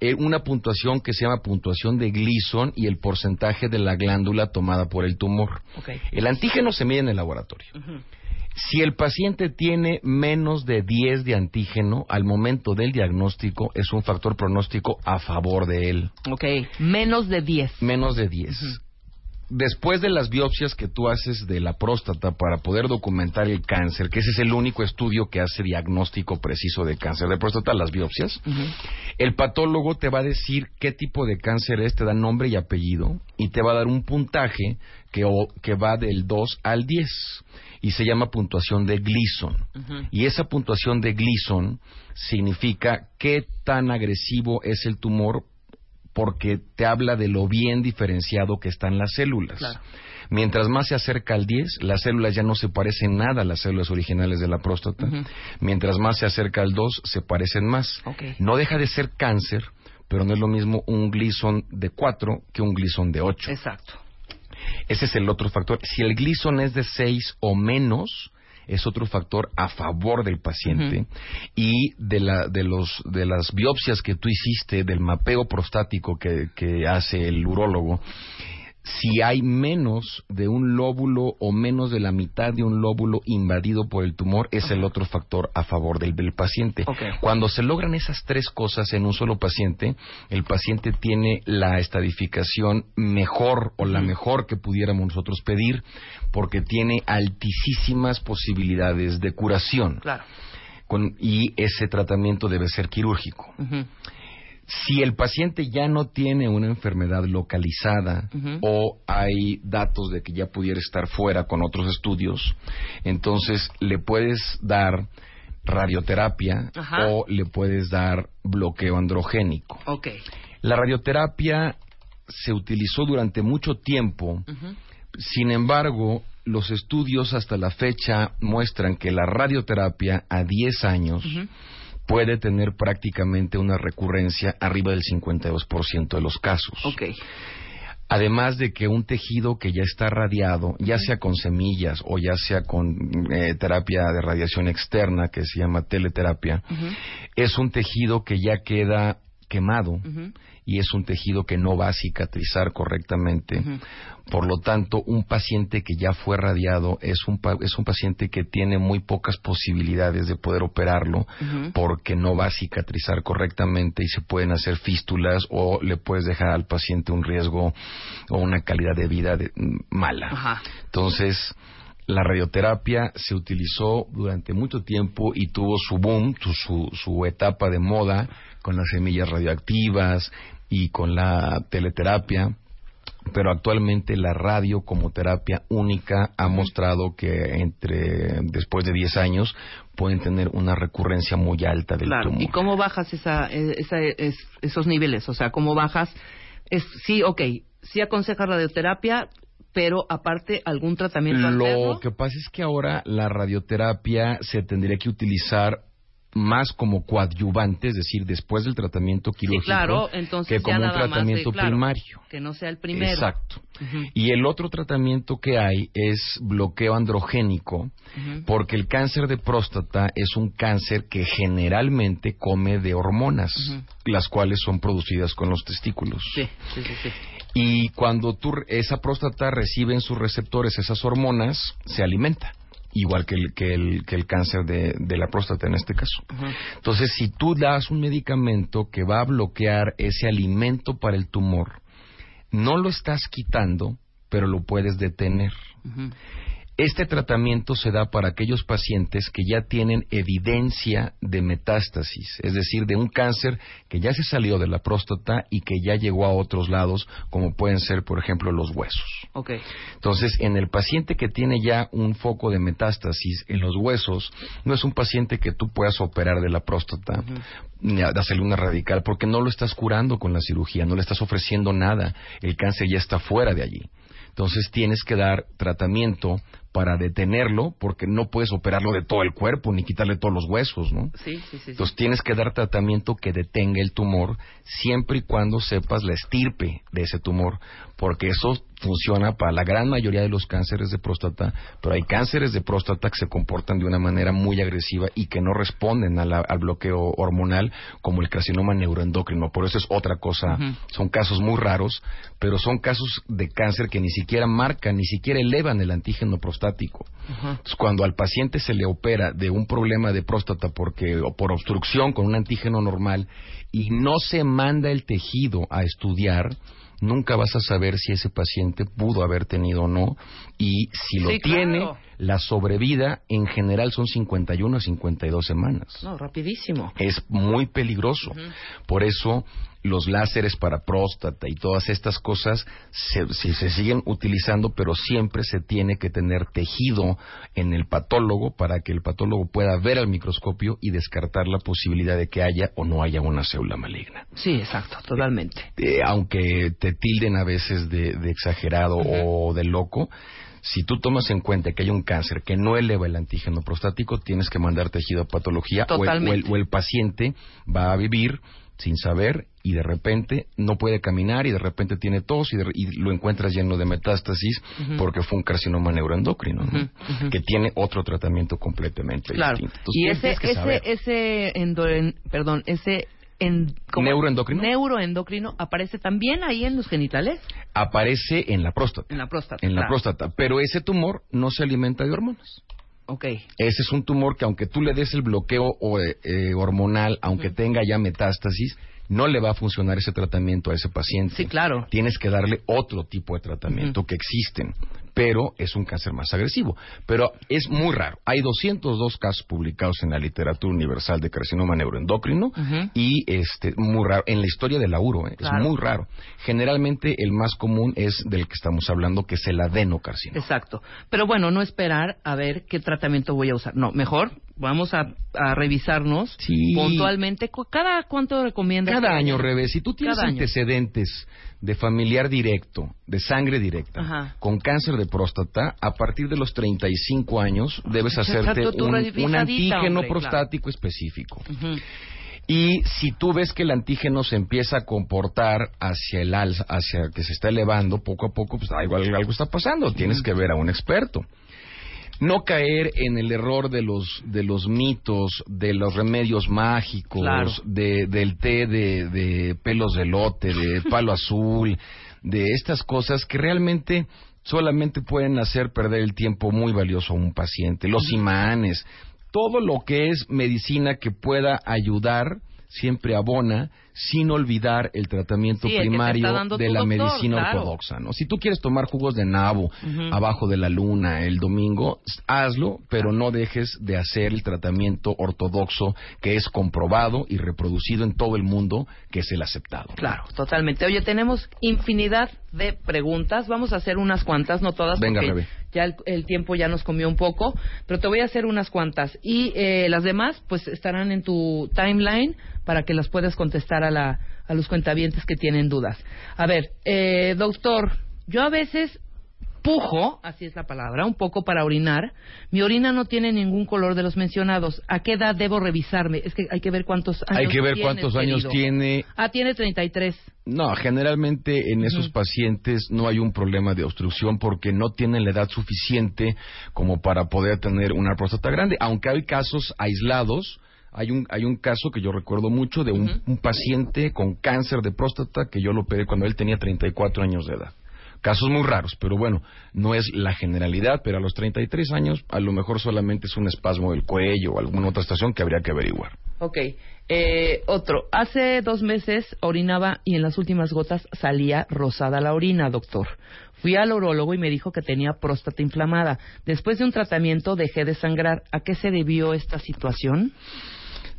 eh, una puntuación que se llama puntuación de Gleason y el porcentaje de la glándula tomada por el tumor. El antígeno se mide en el laboratorio. Si el paciente tiene menos de 10 de antígeno al momento del diagnóstico, es un factor pronóstico a favor de él. Ok, menos de 10. Menos de 10 después de las biopsias que tú haces de la próstata para poder documentar el cáncer, que ese es el único estudio que hace diagnóstico preciso de cáncer de próstata, las biopsias, el patólogo te va a decir qué tipo de cáncer es, te da nombre y apellido y te va a dar un puntaje que, que va del 2 al 10 y se llama puntuación de Gleason. Y esa puntuación de Gleason significa qué tan agresivo es el tumor porque te habla de lo bien diferenciado que están las células. Mientras más se acerca al 10, las células ya no se parecen nada a las células originales de la próstata. Mientras más se acerca al 2, se parecen más. No deja de ser cáncer, pero no es lo mismo un Gleason de 4 que un Gleason de 8. Exacto. Ese es el otro factor. Si el Gleason es de 6 o menos, es otro factor a favor del paciente y de, la, de, los, de las biopsias que tú hiciste, del mapeo prostático que, que hace el urólogo, si hay menos de un lóbulo o menos de la mitad de un lóbulo invadido por el tumor, es el otro factor a favor del, del paciente. Cuando se logran esas tres cosas en un solo paciente, el paciente tiene la estadificación mejor o la mejor que pudiéramos nosotros pedir, porque tiene altísimas posibilidades de curación. y ese tratamiento debe ser quirúrgico. Si el paciente ya no tiene una enfermedad localizada o hay datos de que ya pudiera estar fuera con otros estudios, entonces le puedes dar radioterapia o le puedes dar bloqueo androgénico. La radioterapia se utilizó durante mucho tiempo, sin embargo, los estudios hasta la fecha muestran que la radioterapia a 10 años puede tener prácticamente una recurrencia arriba del 52% de los casos. Además de que un tejido que ya está radiado, ya sea con semillas o ya sea con eh, terapia de radiación externa, que se llama teleterapia, es un tejido que ya queda quemado y es un tejido que no va a cicatrizar correctamente. Por lo tanto, un paciente que ya fue radiado es un, es un paciente que tiene muy pocas posibilidades de poder operarlo porque no va a cicatrizar correctamente y se pueden hacer fístulas o le puedes dejar al paciente un riesgo o una calidad de vida mala. Entonces, la radioterapia se utilizó durante mucho tiempo y tuvo su boom, su, su, etapa de moda con las semillas radioactivas y con la teleterapia pero actualmente la radio como terapia única ha mostrado que entre después de 10 años pueden tener una recurrencia muy alta del claro. ¿Y cómo bajas esa, esa, esos niveles? O sea, ¿cómo bajas? Es, sí, ok, sí aconseja radioterapia, pero aparte algún tratamiento Lo que pasa es que ahora la radioterapia se tendría que utilizar más como coadyuvante, es decir, después del tratamiento quirúrgico, que como un tratamiento primario. Que no sea el primero. Exacto. Y el otro tratamiento que hay es bloqueo androgénico, porque el cáncer de próstata es un cáncer que generalmente come de hormonas, las cuales son producidas con los testículos. Sí, sí, sí. Y cuando esa próstata recibe en sus receptores esas hormonas, se alimenta igual que el, que el, que el cáncer de, de, la próstata en este caso. Entonces, si tú das un medicamento que va a bloquear ese alimento para el tumor, no lo estás quitando, pero lo puedes detener. Este tratamiento se da para aquellos pacientes que ya tienen evidencia de metástasis, es decir, de un cáncer que ya se salió de la próstata y que ya llegó a otros lados, como pueden ser, por ejemplo, los huesos. Okay. Entonces, en el paciente que tiene ya un foco de metástasis en los huesos, no es un paciente que tú puedas operar de la próstata, ni hacerle una radical, porque no lo estás curando con la cirugía, no le estás ofreciendo nada, el cáncer ya está fuera de allí. Entonces tienes que dar tratamiento para detenerlo, porque no puedes operarlo de todo el cuerpo ni quitarle todos los huesos, ¿no? Sí, sí, sí. Entonces tienes que dar tratamiento que detenga el tumor siempre y cuando sepas la estirpe de ese tumor, porque eso funciona para la gran mayoría de los cánceres de próstata, pero hay cánceres de próstata que se comportan de una manera muy agresiva y que no responden al bloqueo hormonal, como el carcinoma neuroendocrino. Por eso es otra cosa. Son casos muy raros, pero son casos de cáncer que ni siquiera marcan, ni siquiera elevan el antígeno prostático. Entonces, cuando al paciente se le opera de un problema de próstata porque o por obstrucción con un antígeno normal y no se manda el tejido a estudiar, nunca vas a saber si ese paciente pudo haber tenido o no y si lo tiene, la sobrevida en general son 51 a 52 semanas. No, rapidísimo. Es muy peligroso. Por eso los láseres para próstata y todas estas cosas se, se, siguen utilizando, pero siempre se tiene que tener tejido en el patólogo para que el patólogo pueda ver al microscopio y descartar la posibilidad de que haya o no haya una célula maligna. Sí, exacto, totalmente. Eh, aunque te tilden a veces de, exagerado o de loco, si tú tomas en cuenta que hay un cáncer que no eleva el antígeno prostático, tienes que mandar tejido a patología o o el paciente va a vivir sin saber y de repente no puede caminar y de repente tiene tos y, lo encuentras lleno de metástasis porque fue un carcinoma neuroendocrino, que tiene otro tratamiento completamente distinto. y ese, ese, ese perdón, ese neuroendocrino. neuroendocrino aparece también ahí en los genitales. Aparece en la próstata. En la próstata. En la próstata, pero ese tumor no se alimenta de hormonas. Okay. Ese es un tumor que aunque tú le des el bloqueo eh, eh, hormonal, aunque tenga ya metástasis, no le va a funcionar ese tratamiento a ese paciente. Sí, claro. Tienes que darle otro tipo de tratamiento que existen pero es un cáncer más agresivo. Pero es muy raro. Hay 202 casos publicados en la literatura universal de carcinoma neuroendocrino y este muy raro en la historia del lauro, ¿eh? es muy raro. Generalmente el más común es del que estamos hablando, que es el adenocarcinoma. Exacto. Pero bueno, no esperar a ver qué tratamiento voy a usar. No, mejor vamos a, revisarnos puntualmente. ¿Cada cuánto recomiendas? Cada año, Revés. Si tú tienes antecedentes de familiar directo, de sangre directa, con cáncer de próstata, a partir de los 35 años debes hacerte un, antígeno prostático específico. Y si tú ves que el antígeno se empieza a comportar hacia el alza, hacia que se está elevando poco a poco, pues algo, algo está pasando, tienes que ver a un experto no caer en el error de los de los mitos, de los remedios mágicos, de, del té de, de pelos de lote, de palo azul, de estas cosas que realmente solamente pueden hacer perder el tiempo muy valioso a un paciente. Los imanes, todo lo que es medicina que pueda ayudar siempre abona sin olvidar el tratamiento primario de la medicina ortodoxa. ¿no? Si tú quieres tomar jugos de nabo abajo de la luna el domingo, hazlo, pero no dejes de hacer el tratamiento ortodoxo que es comprobado y reproducido en todo el mundo, que es el aceptado. Claro, totalmente. Oye, tenemos infinidad de preguntas. Vamos a hacer unas cuantas, no todas. Venga, porque Ya el, tiempo ya nos comió un poco, pero te voy a hacer unas cuantas. Y eh, las demás, pues estarán en tu timeline para que las puedas contestar a, la, a los cuentavientes que tienen dudas. A ver, eh, doctor, yo a veces pujo, así es la palabra, un poco para orinar. Mi orina no tiene ningún color de los mencionados. ¿A qué edad debo revisarme? Es que hay que ver cuántos años Hay que ver cuántos años tiene. Ah, tiene 33. No, generalmente en esos pacientes no hay un problema de obstrucción porque no tienen la edad suficiente como para poder tener una próstata grande, aunque hay casos aislados hay un, hay un caso que yo recuerdo mucho de un, un paciente con cáncer de próstata que yo lo operé cuando él tenía 34 años de edad. Casos muy raros, pero bueno, no es la generalidad, pero a los 33 años a lo mejor solamente es un espasmo del cuello o alguna otra estación que habría que averiguar. Ok. Eh, otro. Hace dos meses orinaba y en las últimas gotas salía rosada la orina, doctor. Fui al urólogo y me dijo que tenía próstata inflamada. Después de un tratamiento dejé de sangrar. ¿A qué se debió esta situación?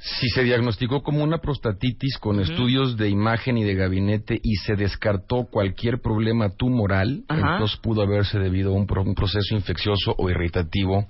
Si se diagnosticó como una prostatitis con estudios de imagen y de gabinete y se descartó cualquier problema tumoral, entonces pudo haberse debido a un, proceso infeccioso o irritativo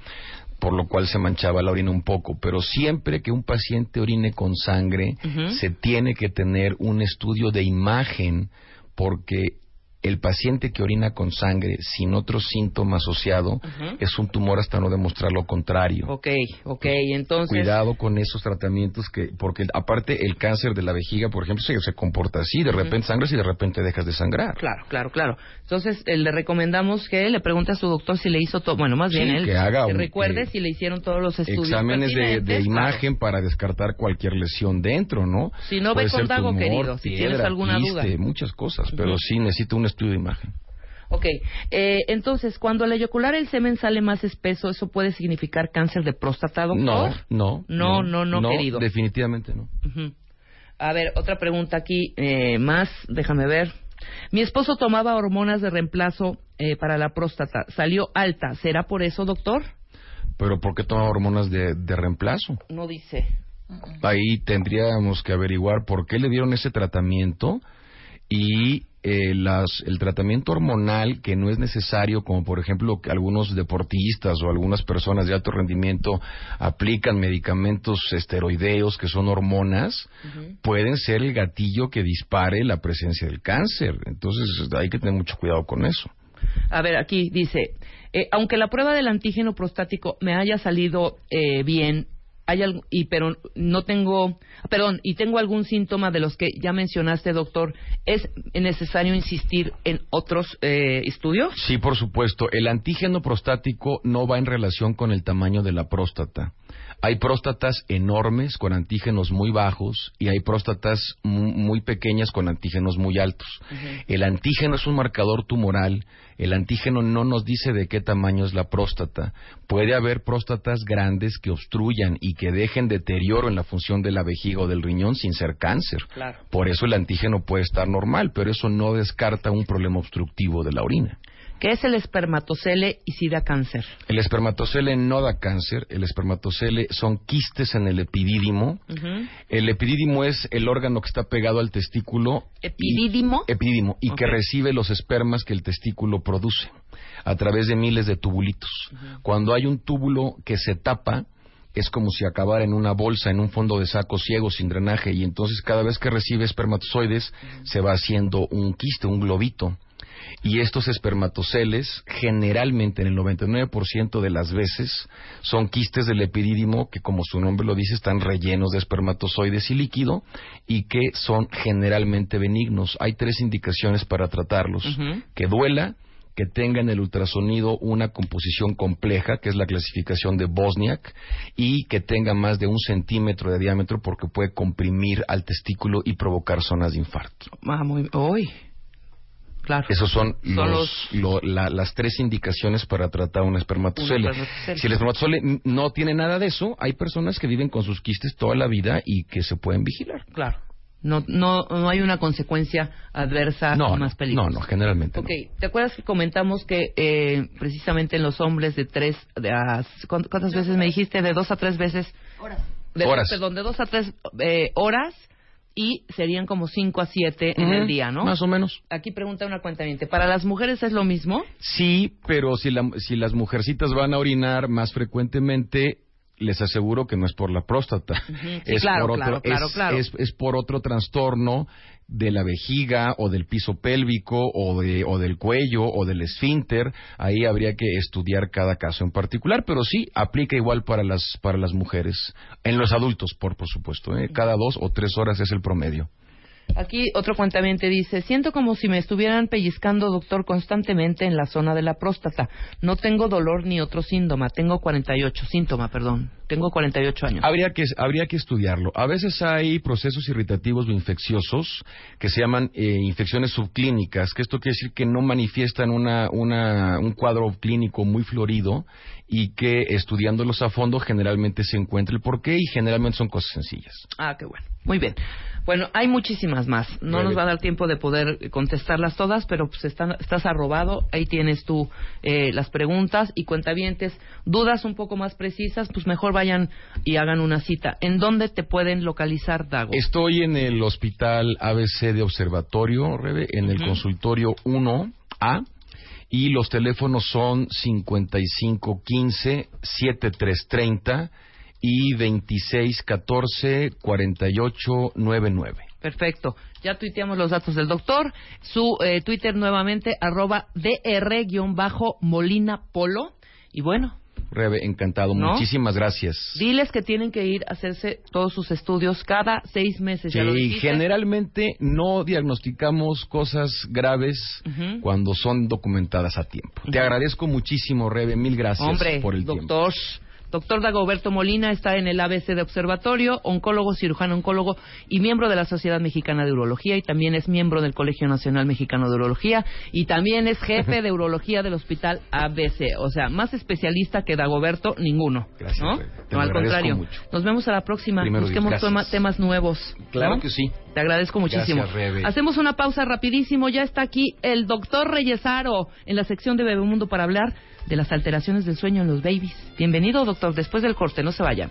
por lo cual se manchaba la orina un poco, pero siempre que un paciente orine con sangre, se tiene que tener un estudio de imagen porque el paciente que orina con sangre sin otro síntoma asociado es un tumor hasta no demostrar lo contrario. Ok, ok, entonces... Cuidado con esos tratamientos que, porque aparte el cáncer de la vejiga, por ejemplo, se, comporta así, de repente sangras y de repente dejas de sangrar. Claro, claro, claro. Entonces eh, le recomendamos que le pregunte a su doctor si le hizo todo, bueno, más bien él, que haga recuerde si le hicieron todos los estudios. Exámenes de, imagen para descartar cualquier lesión dentro, ¿no? Si no ve con querido, si tienes alguna duda. muchas cosas, pero sí necesita un estudio de imagen. Ok, eh, entonces, cuando al eyacular el semen sale más espeso, ¿eso puede significar cáncer de próstata, doctor? No, no. No, no, no, no querido. definitivamente no. A ver, otra pregunta aquí, eh, más, déjame ver. Mi esposo tomaba hormonas de reemplazo eh, para la próstata. Salió alta. ¿Será por eso, doctor? ¿Pero por qué toma hormonas de, de reemplazo? No dice. Ahí tendríamos que averiguar por qué le dieron ese tratamiento y eh, el tratamiento hormonal que no es necesario, como por ejemplo que algunos deportistas o algunas personas de alto rendimiento aplican medicamentos esteroideos que son hormonas, pueden ser el gatillo que dispare la presencia del cáncer. Entonces hay que tener mucho cuidado con eso. A ver, aquí dice, eh, aunque la prueba del antígeno prostático me haya salido eh, bien hay y pero no tengo, perdón, y tengo algún síntoma de los que ya mencionaste, doctor, ¿es necesario insistir en otros eh, estudios? Sí, por supuesto. El antígeno prostático no va en relación con el tamaño de la próstata. Hay próstatas enormes con antígenos muy bajos y hay próstatas muy pequeñas con antígenos muy altos. El antígeno es un marcador tumoral. El antígeno no nos dice de qué tamaño es la próstata. Puede haber próstatas grandes que obstruyan y que dejen deterioro en la función de la vejiga o del riñón sin ser cáncer. Por eso el antígeno puede estar normal, pero eso no descarta un problema obstructivo de la orina. ¿Qué es el espermatocele y si da cáncer? El espermatocele no da cáncer. El espermatocele son quistes en el epidídimo. El epidídimo es el órgano que está pegado al testículo. ¿Epidídimo? Y, epidídimo. Y que recibe los espermas que el testículo produce a través de miles de tubulitos. Cuando hay un túbulo que se tapa, es como si acabara en una bolsa, en un fondo de saco ciego sin drenaje, y entonces cada vez que recibe espermatozoides se va haciendo un quiste, un globito y estos espermatoceles generalmente en el 99% de las veces son quistes del epidídimo que como su nombre lo dice están rellenos de espermatozoides y líquido y que son generalmente benignos. Hay tres indicaciones para tratarlos. Que duela, que tenga en el ultrasonido una composición compleja, que es la clasificación de Bosniak, y que tenga más de un centímetro de diámetro porque puede comprimir al testículo y provocar zonas de infarto. Ah, muy... Hoy. Claro. Esos son, las tres indicaciones para tratar un espermatocele. Si el espermatocele no tiene nada de eso, hay personas que viven con sus quistes toda la vida y que se pueden vigilar. Claro. No, no, no hay una consecuencia adversa no, más peligrosa. No, no, generalmente. Ok, ¿te acuerdas que comentamos que eh, precisamente en los hombres de tres, de ¿cuántas veces me dijiste? De dos a tres veces. Horas. De, horas. Perdón, de dos a tres eh, horas y serían como 5 a 7 en el día, ¿no? Más o menos. Aquí pregunta una cuenta ¿Para las mujeres es lo mismo? Sí, pero si, la, si las mujercitas van a orinar más frecuentemente, les aseguro que no es por la próstata. es, por otro, es, por otro trastorno de la vejiga o del piso pélvico o, de, o del cuello o del esfínter. Ahí habría que estudiar cada caso en particular, pero sí aplica igual para las, para las mujeres. En los adultos, por, por supuesto. ¿eh? Cada dos o tres horas es el promedio. Aquí otro cuentamiento dice, siento como si me estuvieran pellizcando, doctor, constantemente en la zona de la próstata. No tengo dolor ni otro síntoma. Tengo 48, síntoma, perdón. Tengo 48 años. Habría que, habría que estudiarlo. A veces hay procesos irritativos o infecciosos que se llaman eh, infecciones subclínicas, que esto quiere decir que no manifiestan una, una, un cuadro clínico muy florido y que estudiándolos a fondo generalmente se encuentra el porqué y generalmente son cosas sencillas. Ah, qué bueno. Muy bien. Bueno, hay muchísimas más. No nos va a dar tiempo de poder contestarlas todas, pero pues estás arrobado. Ahí tienes tú eh, las preguntas y cuentavientes. Dudas un poco más precisas, pues mejor vayan y hagan una cita. ¿En dónde te pueden localizar, Dago? Estoy en el Hospital ABC de Observatorio, Rebe, en el consultorio 1A y los teléfonos son 5515 7330 y 2614-4899. Perfecto. Ya tuiteamos los datos del doctor. Su eh, Twitter nuevamente, arroba dr-molina polo. Y bueno. Rebe, encantado. Muchísimas gracias. Diles que tienen que ir a hacerse todos sus estudios cada seis meses. Sí, generalmente no diagnosticamos cosas graves cuando son documentadas a tiempo. Te agradezco muchísimo, Rebe. Mil gracias por el doctor. tiempo. Doctor Dagoberto Molina está en el ABC de Observatorio, oncólogo, cirujano oncólogo y miembro de la Sociedad Mexicana de Urología y también es miembro del Colegio Nacional Mexicano de Urología y también es jefe de urología del Hospital ABC. O sea, más especialista que Dagoberto, ninguno. Gracias. ¿no? no al contrario. Nos vemos a la próxima. Busquemos temas nuevos. Claro que sí. Te agradezco muchísimo. Hacemos una pausa rapidísimo. Ya está aquí el doctor Reyesaro en la sección de Bebemundo para hablar de las alteraciones del sueño en los babies. Bienvenido, doctor. Después del corte, no se vayan.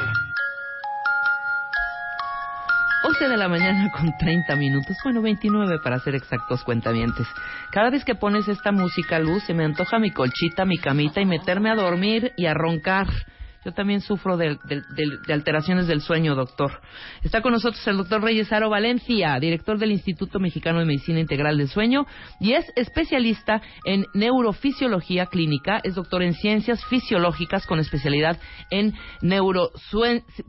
11 de la mañana con 30 minutos, bueno, 29 para ser exactos cuentavientes. Cada vez que pones esta música, Luz, se me antoja mi colchita, mi camita y meterme a dormir y a roncar. Yo también sufro de, alteraciones del sueño, doctor. Está con nosotros el doctor Reyes Aro Valencia, director del Instituto Mexicano de Medicina Integral del Sueño y es especialista en neurofisiología clínica. Es doctor en ciencias fisiológicas con especialidad en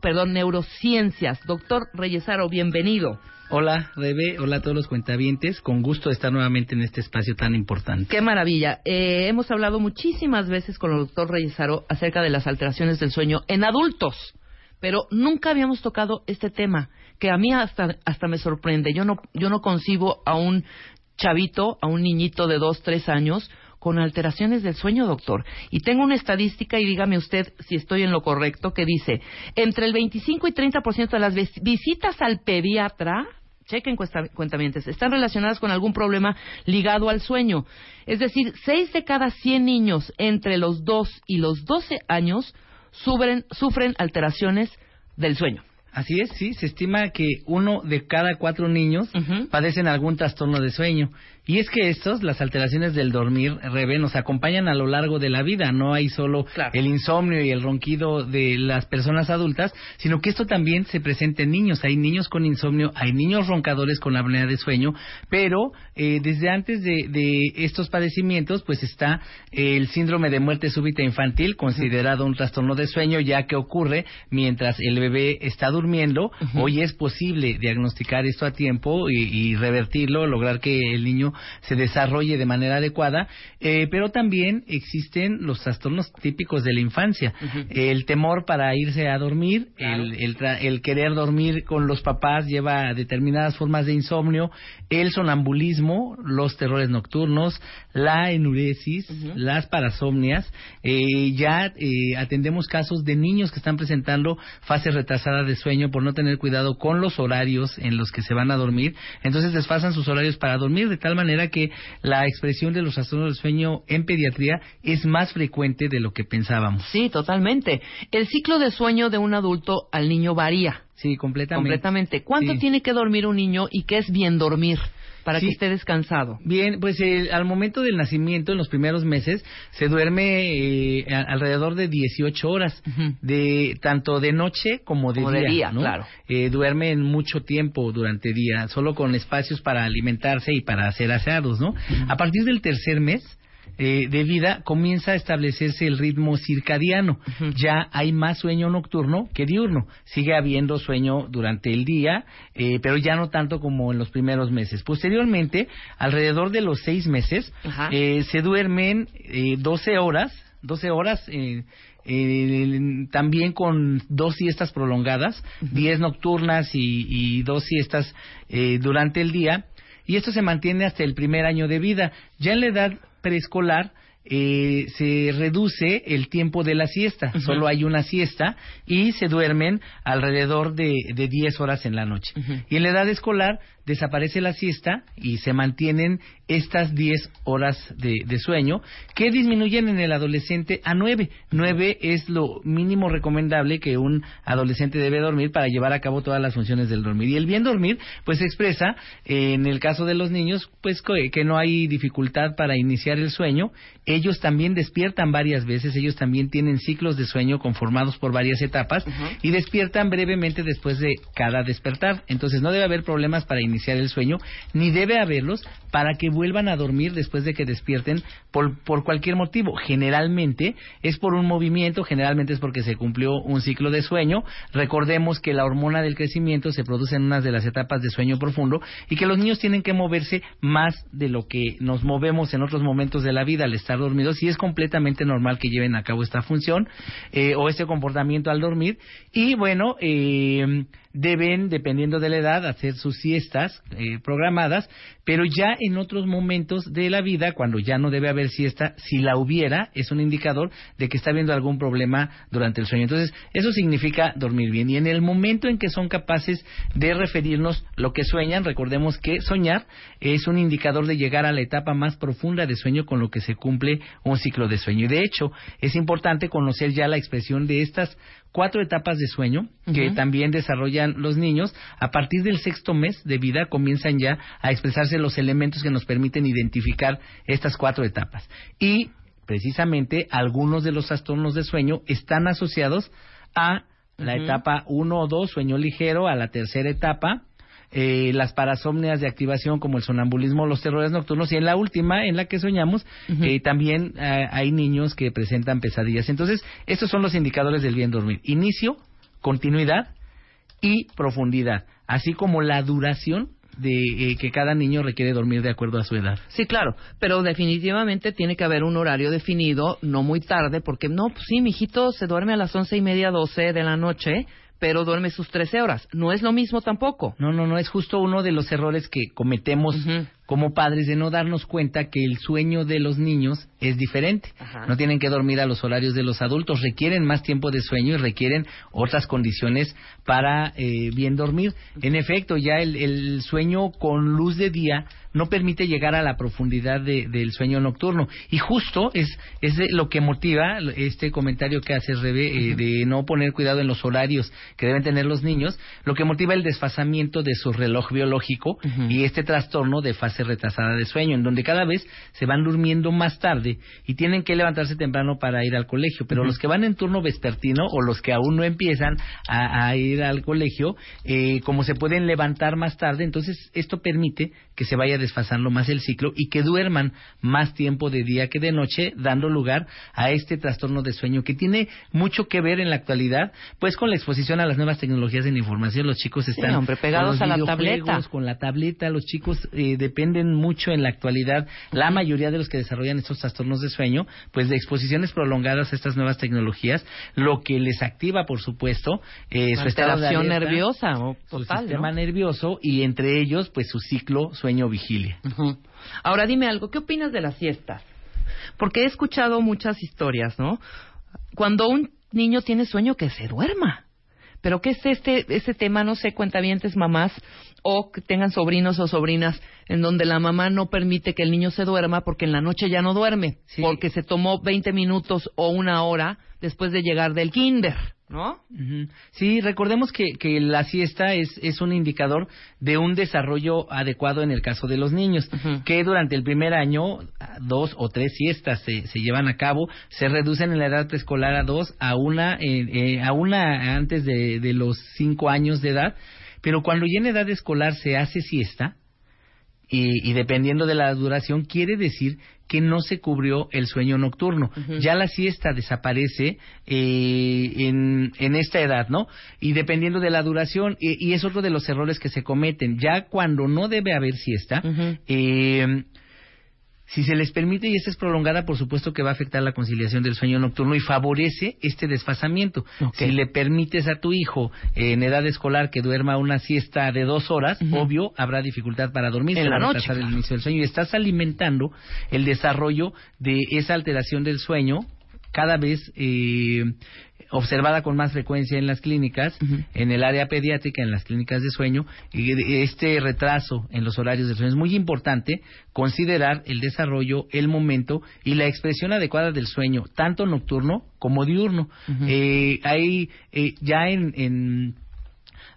perdón, neurociencias. Doctor Reyes Aro, bienvenido. Hola, Rebe. Hola a todos los cuentavientes. Con gusto estar nuevamente en este espacio tan importante. Qué maravilla. Eh, hemos hablado muchísimas veces con el doctor Reyesaro acerca de las alteraciones del sueño en adultos, pero nunca habíamos tocado este tema, que a mí hasta, hasta me sorprende. Yo no, yo no concibo a un chavito, a un niñito de dos, tres años, con alteraciones del sueño, doctor. Y tengo una estadística, y dígame usted si estoy en lo correcto, que dice, entre el 25 y 30% de las visitas al pediatra chequen cuentamientos, están relacionadas con algún problema ligado al sueño. Es decir, 6 de cada 100 niños entre los 2 y los 12 años sufren, sufren alteraciones del sueño. Así es, sí, se estima que uno de cada cuatro niños padecen algún trastorno de sueño. Y es que estos, las alteraciones del dormir, Rebe, nos acompañan a lo largo de la vida. No hay solo el insomnio y el ronquido de las personas adultas, sino que esto también se presenta en niños. Hay niños con insomnio, hay niños roncadores con apnea de sueño, pero eh, desde antes de, estos padecimientos, pues está el síndrome de muerte súbita infantil, considerado un trastorno de sueño, ya que ocurre mientras el bebé está durmiendo. Hoy es posible diagnosticar esto a tiempo y revertirlo, lograr que el niño se desarrolle de manera adecuada, eh, pero también existen los trastornos típicos de la infancia. El temor para irse a dormir, el, querer dormir con los papás lleva a determinadas formas de insomnio, el sonambulismo, los terrores nocturnos, la enuresis, las parasomnias. Eh, ya eh, atendemos casos de niños que están presentando fases retrasadas de sueño sueño, por no tener cuidado con los horarios en los que se van a dormir, entonces desfasan sus horarios para dormir de tal manera que la expresión de los trastornos del sueño en pediatría es más frecuente de lo que pensábamos. Sí, totalmente. El ciclo de sueño de un adulto al niño varía. Sí, completamente. Completamente. ¿Cuánto tiene que dormir un niño y qué es bien dormir? Para que esté descansado. Bien, pues eh, al momento del nacimiento, en los primeros meses, se duerme eh, alrededor de 18 horas, de tanto de noche como de día. ¿no? claro. Eh, duerme mucho tiempo durante día, solo con espacios para alimentarse y para hacer asados, ¿no? A partir del tercer mes, eh, de vida comienza a establecerse el ritmo circadiano. Ya hay más sueño nocturno que diurno. Sigue habiendo sueño durante el día, eh, pero ya no tanto como en los primeros meses. Posteriormente, alrededor de los seis meses, eh, se duermen 12 horas, 12 horas. también con dos siestas prolongadas, 10 nocturnas y, y, dos siestas durante el día, y esto se mantiene hasta el primer año de vida. Ya en la edad preescolar eh, se reduce el tiempo de la siesta, solo hay una siesta y se duermen alrededor de, de 10 horas en la noche. Y en la edad escolar desaparece la siesta y se mantienen estas 10 horas de, sueño que disminuyen en el adolescente a 9. 9 es lo mínimo recomendable que un adolescente debe dormir para llevar a cabo todas las funciones del dormir. Y el bien dormir, pues se expresa en el caso de los niños, pues que no hay dificultad para iniciar el sueño. Ellos también despiertan varias veces, ellos también tienen ciclos de sueño conformados por varias etapas y despiertan brevemente después de cada despertar. Entonces no debe haber problemas para iniciar iniciar el sueño, ni debe haberlos para que vuelvan a dormir después de que despierten por, por cualquier motivo. Generalmente es por un movimiento, generalmente es porque se cumplió un ciclo de sueño. Recordemos que la hormona del crecimiento se produce en una de las etapas de sueño profundo y que los niños tienen que moverse más de lo que nos movemos en otros momentos de la vida al estar dormidos y es completamente normal que lleven a cabo esta función eh, o este comportamiento al dormir. Y bueno, eh, deben, dependiendo de la edad, hacer sus siestas eh, programadas, pero ya en otros momentos de la vida, cuando ya no debe haber siesta, si la hubiera, es un indicador de que está habiendo algún problema durante el sueño. Entonces, eso significa dormir bien. Y en el momento en que son capaces de referirnos lo que sueñan, recordemos que soñar es un indicador de llegar a la etapa más profunda de sueño con lo que se cumple un ciclo de sueño. Y de hecho, es importante conocer ya la expresión de estas cuatro etapas de sueño que también desarrollan los niños. A partir del sexto mes de vida comienzan ya a expresarse los elementos que nos permiten identificar estas cuatro etapas. Y precisamente algunos de los trastornos de sueño están asociados a la etapa 1 o 2, sueño ligero, a la tercera etapa, eh, las parasomnias de activación como el sonambulismo, los terrores nocturnos y en la última, en la que soñamos, eh, también eh, hay niños que presentan pesadillas. Entonces, estos son los indicadores del bien dormir. Inicio, continuidad y profundidad, así como la duración de que cada niño requiere dormir de acuerdo a su edad. Sí, claro, pero definitivamente tiene que haber un horario definido, no muy tarde, porque no, pues sí, mi hijito se duerme a las once y media, doce de la noche, pero duerme sus 13 horas. No es lo mismo tampoco. No, no, no, es justo uno de los errores que cometemos como padres de no darnos cuenta que el sueño de los niños es diferente. No tienen que dormir a los horarios de los adultos, requieren más tiempo de sueño y requieren otras condiciones para eh, bien dormir. En efecto, ya el, sueño con luz de día no permite llegar a la profundidad del sueño nocturno. Y justo es, es lo que motiva este comentario que hace Rebe eh, de no poner cuidado en los horarios que deben tener los niños, lo que motiva el desfasamiento de su reloj biológico y este trastorno de fase retrasada de sueño, en donde cada vez se van durmiendo más tarde y tienen que levantarse temprano para ir al colegio. Pero los que van en turno vespertino o los que aún no empiezan a, ir al colegio, eh, como se pueden levantar más tarde, entonces esto permite que se vaya desfasando más el ciclo y que duerman más tiempo de día que de noche, dando lugar a este trastorno de sueño que tiene mucho que ver en la actualidad, pues con la exposición a las nuevas tecnologías de la información. Los chicos están pegados a la tableta. Con la tableta, los chicos eh, dependen mucho en la actualidad, la mayoría de los que desarrollan estos trastornos de sueño, pues de exposiciones prolongadas a estas nuevas tecnologías, lo que les activa, por supuesto, eh, su estado nerviosa, o su sistema nervioso y entre ellos, pues su ciclo sueño-vigilia. Ahora dime algo, ¿qué opinas de las siestas? Porque he escuchado muchas historias, ¿no? Cuando un niño tiene sueño, que se duerma. Pero ¿qué es este, este tema? No sé, cuentavientes mamás o que tengan sobrinos o sobrinas en donde la mamá no permite que el niño se duerma porque en la noche ya no duerme, porque se tomó 20 minutos o una hora después de llegar del kinder. ¿No? Sí, recordemos que, que la siesta es, es un indicador de un desarrollo adecuado en el caso de los niños, que durante el primer año dos o tres siestas se, se llevan a cabo, se reducen en la edad preescolar a dos, a una, eh, eh, a una antes de, de los cinco años de edad, pero cuando ya en edad escolar se hace siesta, y, y, dependiendo de la duración, quiere decir que no se cubrió el sueño nocturno. Ya la siesta desaparece eh, en, en, esta edad, ¿no? Y dependiendo de la duración, y, es otro de los errores que se cometen. Ya cuando no debe haber siesta, eh, si se les permite y esta es prolongada, por supuesto que va a afectar la conciliación del sueño nocturno y favorece este desfasamiento. Si le permites a tu hijo en edad escolar que duerma una siesta de dos horas, obvio, habrá dificultad para dormir, en la noche, el inicio del sueño. Y estás alimentando el desarrollo de esa alteración del sueño cada vez eh, observada con más frecuencia en las clínicas, en el área pediátrica, en las clínicas de sueño, y este retraso en los horarios de sueño es muy importante considerar el desarrollo, el momento y la expresión adecuada del sueño, tanto nocturno como diurno. eh, hay eh, ya en, en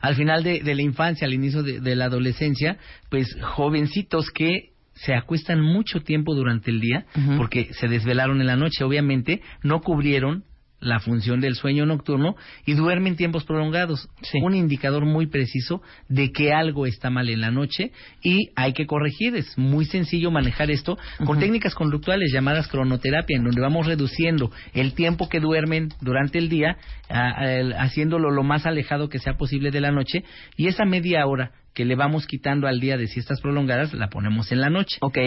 al final de, de, la infancia, al inicio de, de la adolescencia, pues jovencitos que se acuestan mucho tiempo durante el día uh -huh. porque se desvelaron en la noche. Obviamente no cubrieron la función del sueño nocturno y duermen tiempos prolongados. Sí. Un indicador muy preciso de que algo está mal en la noche y hay que corregir. Es muy sencillo manejar esto uh -huh. con técnicas conductuales llamadas cronoterapia, en donde vamos reduciendo el tiempo que duermen durante el día, a, a, haciéndolo lo más alejado que sea posible de la noche y esa media hora que le vamos quitando al día de siestas prolongadas, la ponemos en la noche. Ok.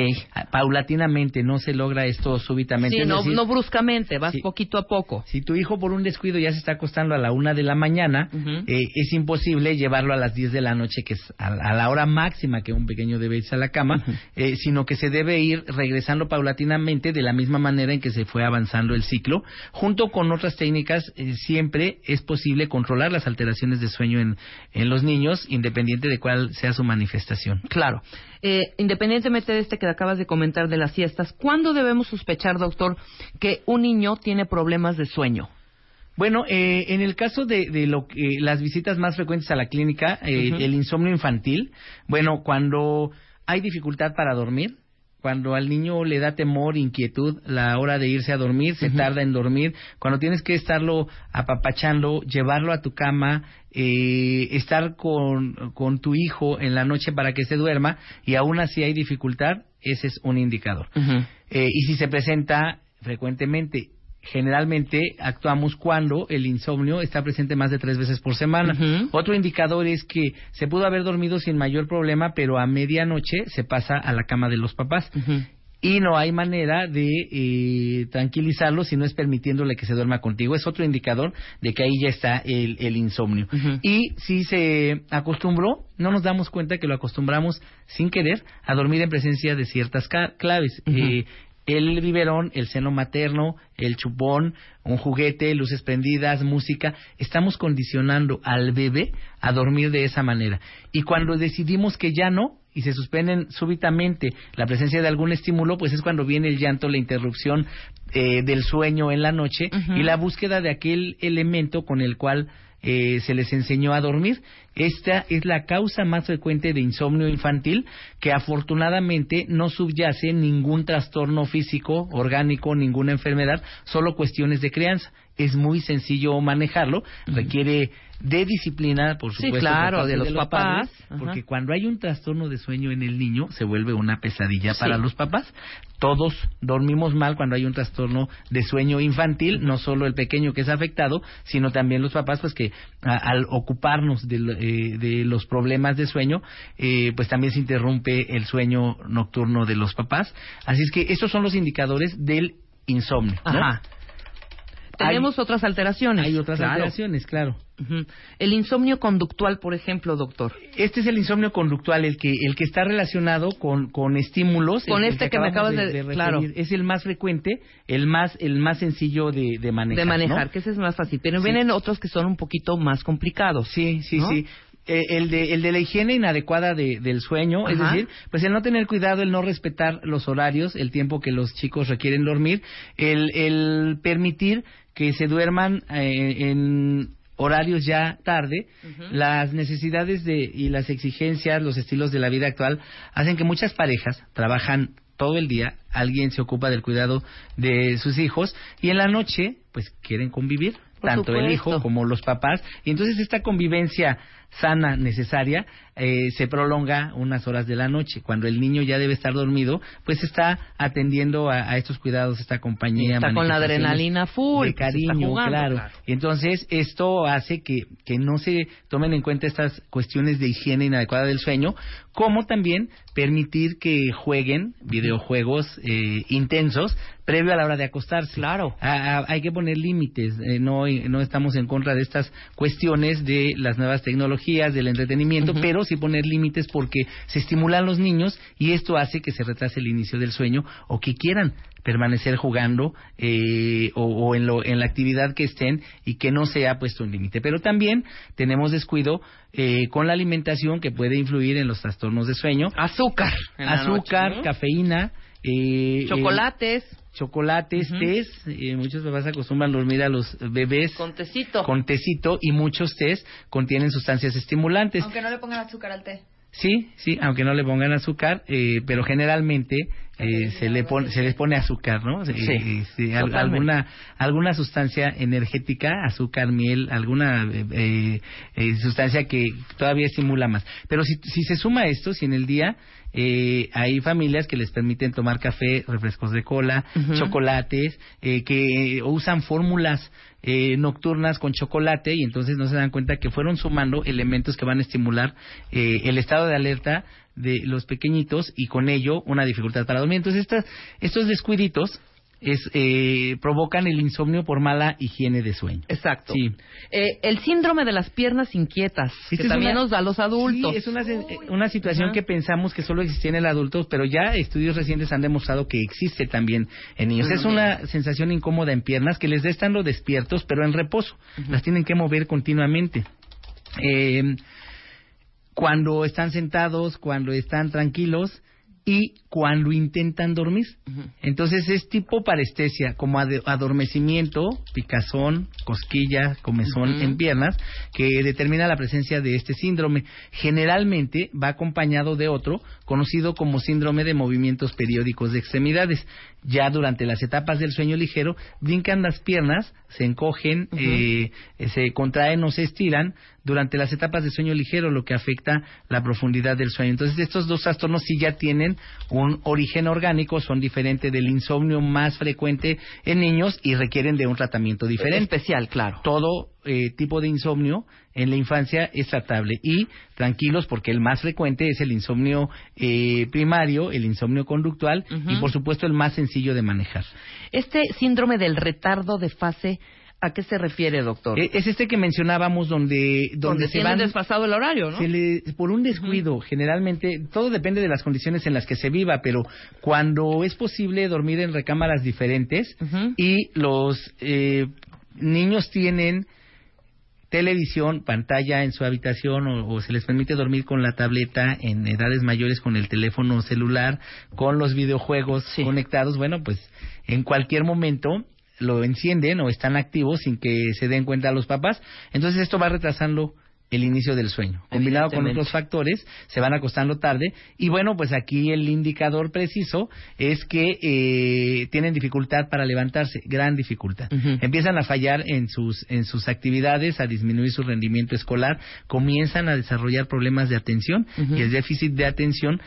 Paulatinamente, no se logra esto súbitamente. Sí, no, decir, no bruscamente, vas poquito a poco. Si tu hijo por un descuido ya se está acostando a la una de la mañana, uh -huh. eh, es imposible llevarlo a las diez de la noche, que es a, a, la hora máxima que un pequeño debe irse a la cama, uh -huh. eh, sino que se debe ir regresando paulatinamente de la misma manera en que se fue avanzando el ciclo. Junto con otras técnicas, eh, siempre es posible controlar las alteraciones de sueño en, en los niños, independiente de cuál sea su manifestación. Claro. Eh, independientemente de este que acabas de comentar de las siestas, ¿cuándo debemos sospechar, doctor, que un niño tiene problemas de sueño? Bueno, eh, en el caso de, de lo que, las visitas más frecuentes a la clínica, eh, uh -huh. el insomnio infantil, bueno, cuando hay dificultad para dormir, cuando al niño le da temor, inquietud, la hora de irse a dormir, se uh -huh. tarda en dormir, cuando tienes que estarlo apapachando, llevarlo a tu cama, eh, estar con, con tu hijo en la noche para que se duerma y aún así hay dificultad, ese es un indicador. Uh -huh. eh, y si se presenta frecuentemente generalmente actuamos cuando el insomnio está presente más de tres veces por semana. Uh -huh. Otro indicador es que se pudo haber dormido sin mayor problema, pero a medianoche se pasa a la cama de los papás. Uh -huh. Y no hay manera de eh, tranquilizarlo si no es permitiéndole que se duerma contigo. Es otro indicador de que ahí ya está el, el insomnio. Uh -huh. Y si se acostumbró, no nos damos cuenta que lo acostumbramos sin querer a dormir en presencia de ciertas claves. eh, el biberón, el seno materno, el chupón, un juguete, luces prendidas, música, estamos condicionando al bebé a dormir de esa manera. Y cuando decidimos que ya no, y se suspenden súbitamente la presencia de algún estímulo, pues es cuando viene el llanto, la interrupción eh, del sueño en la noche uh -huh. y la búsqueda de aquel elemento con el cual eh, se les enseñó a dormir. Esta es la causa más frecuente de insomnio infantil que afortunadamente no subyace ningún trastorno físico, orgánico, ninguna enfermedad, solo cuestiones de crianza. Es muy sencillo manejarlo, uh -huh. requiere de disciplina, por supuesto, sí, claro, de, de, los, de los papás, papás porque cuando hay un trastorno de sueño en el niño se vuelve una pesadilla sí. para los papás. Todos dormimos mal cuando hay un trastorno de sueño infantil, no solo el pequeño que es afectado, sino también los papás, pues que a, al ocuparnos de, eh, de, los problemas de sueño, eh, pues también se interrumpe el sueño nocturno de los papás. Así es que estos son los indicadores del insomnio. ¿no? Tenemos otras alteraciones. Hay otras alteraciones, claro. El insomnio conductual, por ejemplo, doctor. Este es el insomnio conductual, el que el que está relacionado con, con estímulos. Con este que, me acabas de, claro. Es el más frecuente, el más el más sencillo de, de manejar. De manejar, que ese es más fácil. Pero vienen otros que son un poquito más complicados. Sí, sí, sí. Eh, el, de, el de la higiene inadecuada de, del sueño, es decir, pues el no tener cuidado, el no respetar los horarios, el tiempo que los chicos requieren dormir, el, el permitir que se duerman eh, en horarios ya tarde, las necesidades de, y las exigencias, los estilos de la vida actual hacen que muchas parejas trabajan todo el día, alguien se ocupa del cuidado de sus hijos y en la noche pues quieren convivir, tanto el hijo como los papás, y entonces esta convivencia sana, necesaria, eh, se prolonga unas horas de la noche. Cuando el niño ya debe estar dormido, pues está atendiendo a, estos cuidados, esta compañía. Está con la adrenalina full. De cariño, claro. Entonces, esto hace que, que no se tomen en cuenta estas cuestiones de higiene inadecuada del sueño, como también permitir que jueguen videojuegos eh, intensos previo a la hora de acostarse. Claro. hay que poner límites. Eh, no, no estamos en contra de estas cuestiones de las nuevas tecnologías, del entretenimiento, pero sí poner límites porque se estimulan los niños y esto hace que se retrase el inicio del sueño o que quieran permanecer jugando eh, o, en, lo, en la actividad que estén y que no se ha puesto un límite. Pero también tenemos descuido eh, con la alimentación que puede influir en los trastornos de sueño. Azúcar. Azúcar, cafeína. Eh, chocolates. chocolates, tés, muchos papás acostumbran dormir a los bebés con tecito. con tecito y muchos tés contienen sustancias estimulantes. Aunque no le pongan azúcar al té. Sí, sí, aunque no le pongan azúcar, eh, pero generalmente eh, se le pone, se les pone azúcar, ¿no? Sí, alguna alguna sustancia energética, azúcar, miel, alguna eh, sustancia que todavía estimula más. Pero si, si se suma esto, si en el día eh, hay familias que les permiten tomar café, refrescos de cola, chocolates, eh, que usan fórmulas eh, nocturnas con chocolate y entonces no se dan cuenta que fueron sumando elementos que van a estimular eh, el estado de alerta de los pequeñitos y con ello una dificultad para dormir. Entonces estos descuiditos es eh, provocan el insomnio por mala higiene de sueño. Exacto. Sí. Eh, el síndrome de las piernas inquietas, que también nos da a los adultos. Sí, es una, una situación que pensamos que solo existía en el adulto, pero ya estudios recientes han demostrado que existe también en niños. Es una sensación incómoda en piernas que les da estando despiertos, pero en reposo. Las tienen que mover continuamente. Eh, cuando están sentados, cuando están tranquilos, y cuando intentan dormir. Entonces es tipo parestesia, como adormecimiento, picazón, cosquilla, comezón en piernas, que determina la presencia de este síndrome. Generalmente va acompañado de otro, conocido como síndrome de movimientos periódicos de extremidades. Ya durante las etapas del sueño ligero, brincan las piernas, se encogen, eh, se contraen o se estiran, durante las etapas de sueño ligero, lo que afecta la profundidad del sueño. Entonces, estos dos trastornos sí ya tienen un origen orgánico, son diferentes del insomnio más frecuente en niños y requieren de un tratamiento diferente. Especial, claro. Todo eh, tipo de insomnio en la infancia es tratable y tranquilos porque el más frecuente es el insomnio eh, primario, el insomnio conductual y por supuesto el más sencillo de manejar. Este síndrome del retardo de fase ¿A qué se refiere, doctor? E, es este que mencionábamos donde donde, se van desfasado el horario, ¿no? por un descuido, generalmente todo depende de las condiciones en las que se viva, pero cuando es posible dormir en recámaras diferentes y los eh, niños tienen televisión, pantalla en su habitación o, se les permite dormir con la tableta en edades mayores con el teléfono celular, con los videojuegos conectados, bueno, pues en cualquier momento lo encienden o están activos sin que se den cuenta los papás. Entonces esto va retrasando el inicio del sueño. Combinado con otros factores, se van acostando tarde. Y bueno, pues aquí el indicador preciso es que eh, tienen dificultad para levantarse, gran dificultad. Empiezan a fallar en sus, en sus actividades, a disminuir su rendimiento escolar, comienzan a desarrollar problemas de atención y el déficit de atención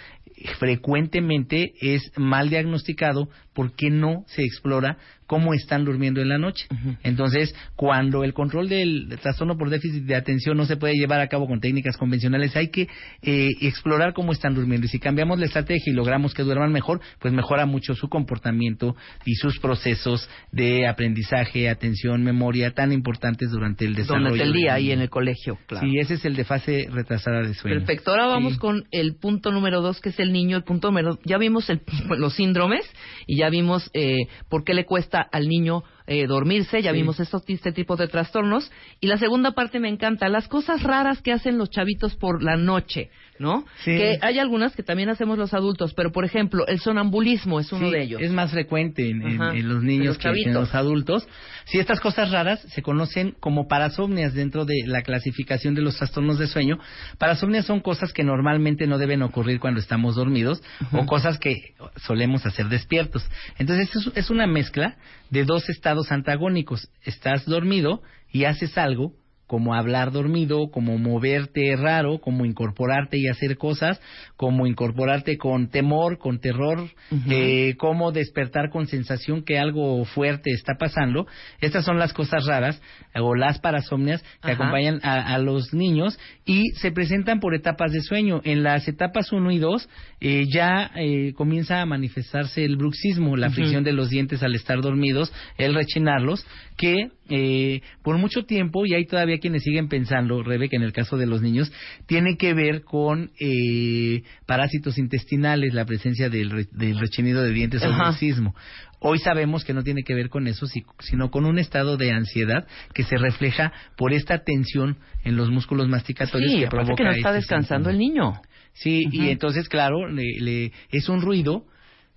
frecuentemente es mal diagnosticado porque no se explora cómo están durmiendo en la noche. Entonces, cuando el control del trastorno por déficit de atención no se puede llevar a cabo con técnicas convencionales. Hay que eh, explorar cómo están durmiendo. Y si cambiamos la estrategia y logramos que duerman mejor, pues mejora mucho su comportamiento y sus procesos de aprendizaje, atención, memoria, tan importantes durante el desarrollo. Durante el día y en el colegio, claro. Sí, ese es el de fase retrasada de sueño. Perfecto. Ahora vamos con el punto número dos, que es el niño. El punto número, ya vimos el, los síndromes y ya vimos eh, por qué le cuesta al niño eh, dormirse, ya vimos estos, este tipo de trastornos. Y la segunda parte me encanta, las cosas raras que hacen los chavitos por la noche, ¿no? Que hay algunas que también hacemos los adultos, pero por ejemplo, el sonambulismo es uno de ellos. Es más frecuente en, los niños que en los adultos. Si estas cosas raras se conocen como parasomnias dentro de la clasificación de los trastornos de sueño. Parasomnias son cosas que normalmente no deben ocurrir cuando estamos dormidos o cosas que solemos hacer despiertos. Entonces es una mezcla de dos estados antagónicos. Estás dormido y haces algo como hablar dormido, como moverte raro, como incorporarte y hacer cosas, como incorporarte con temor, con terror, eh, como despertar con sensación que algo fuerte está pasando. Estas son las cosas raras o las parasomnias que acompañan a, los niños y se presentan por etapas de sueño. En las etapas 1 y 2 eh, ya eh, comienza a manifestarse el bruxismo, la fricción de los dientes al estar dormidos, el rechinarlos, que eh, por mucho tiempo, y hay todavía quienes siguen pensando, Rebe, que en el caso de los niños, tiene que ver con eh, parásitos intestinales, la presencia del, del rechinido de dientes o bruxismo. Hoy sabemos que no tiene que ver con eso, sino con un estado de ansiedad que se refleja por esta tensión en los músculos masticatorios que provoca que no está este descansando el niño. Sí, y entonces, claro, le, es un ruido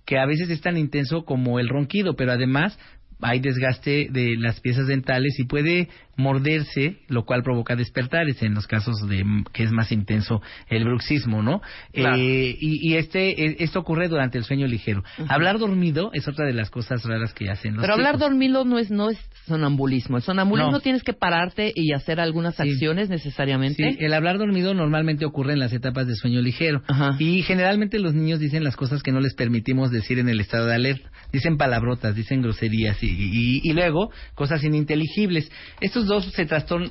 que a veces es tan intenso como el ronquido, pero además hay desgaste de las piezas dentales y puede morderse, lo cual provoca despertares en los casos de que es más intenso el bruxismo, ¿no? Eh, y, este e, esto ocurre durante el sueño ligero. Hablar dormido es otra de las cosas raras que hacen los Pero hablar dormido no es no es sonambulismo. El sonambulismo tienes que pararte y hacer algunas acciones necesariamente. Sí, el hablar dormido normalmente ocurre en las etapas de sueño ligero y generalmente los niños dicen las cosas que no les permitimos decir en el estado de alerta. Dicen palabrotas, dicen groserías y, y luego cosas ininteligibles. Estos dos se,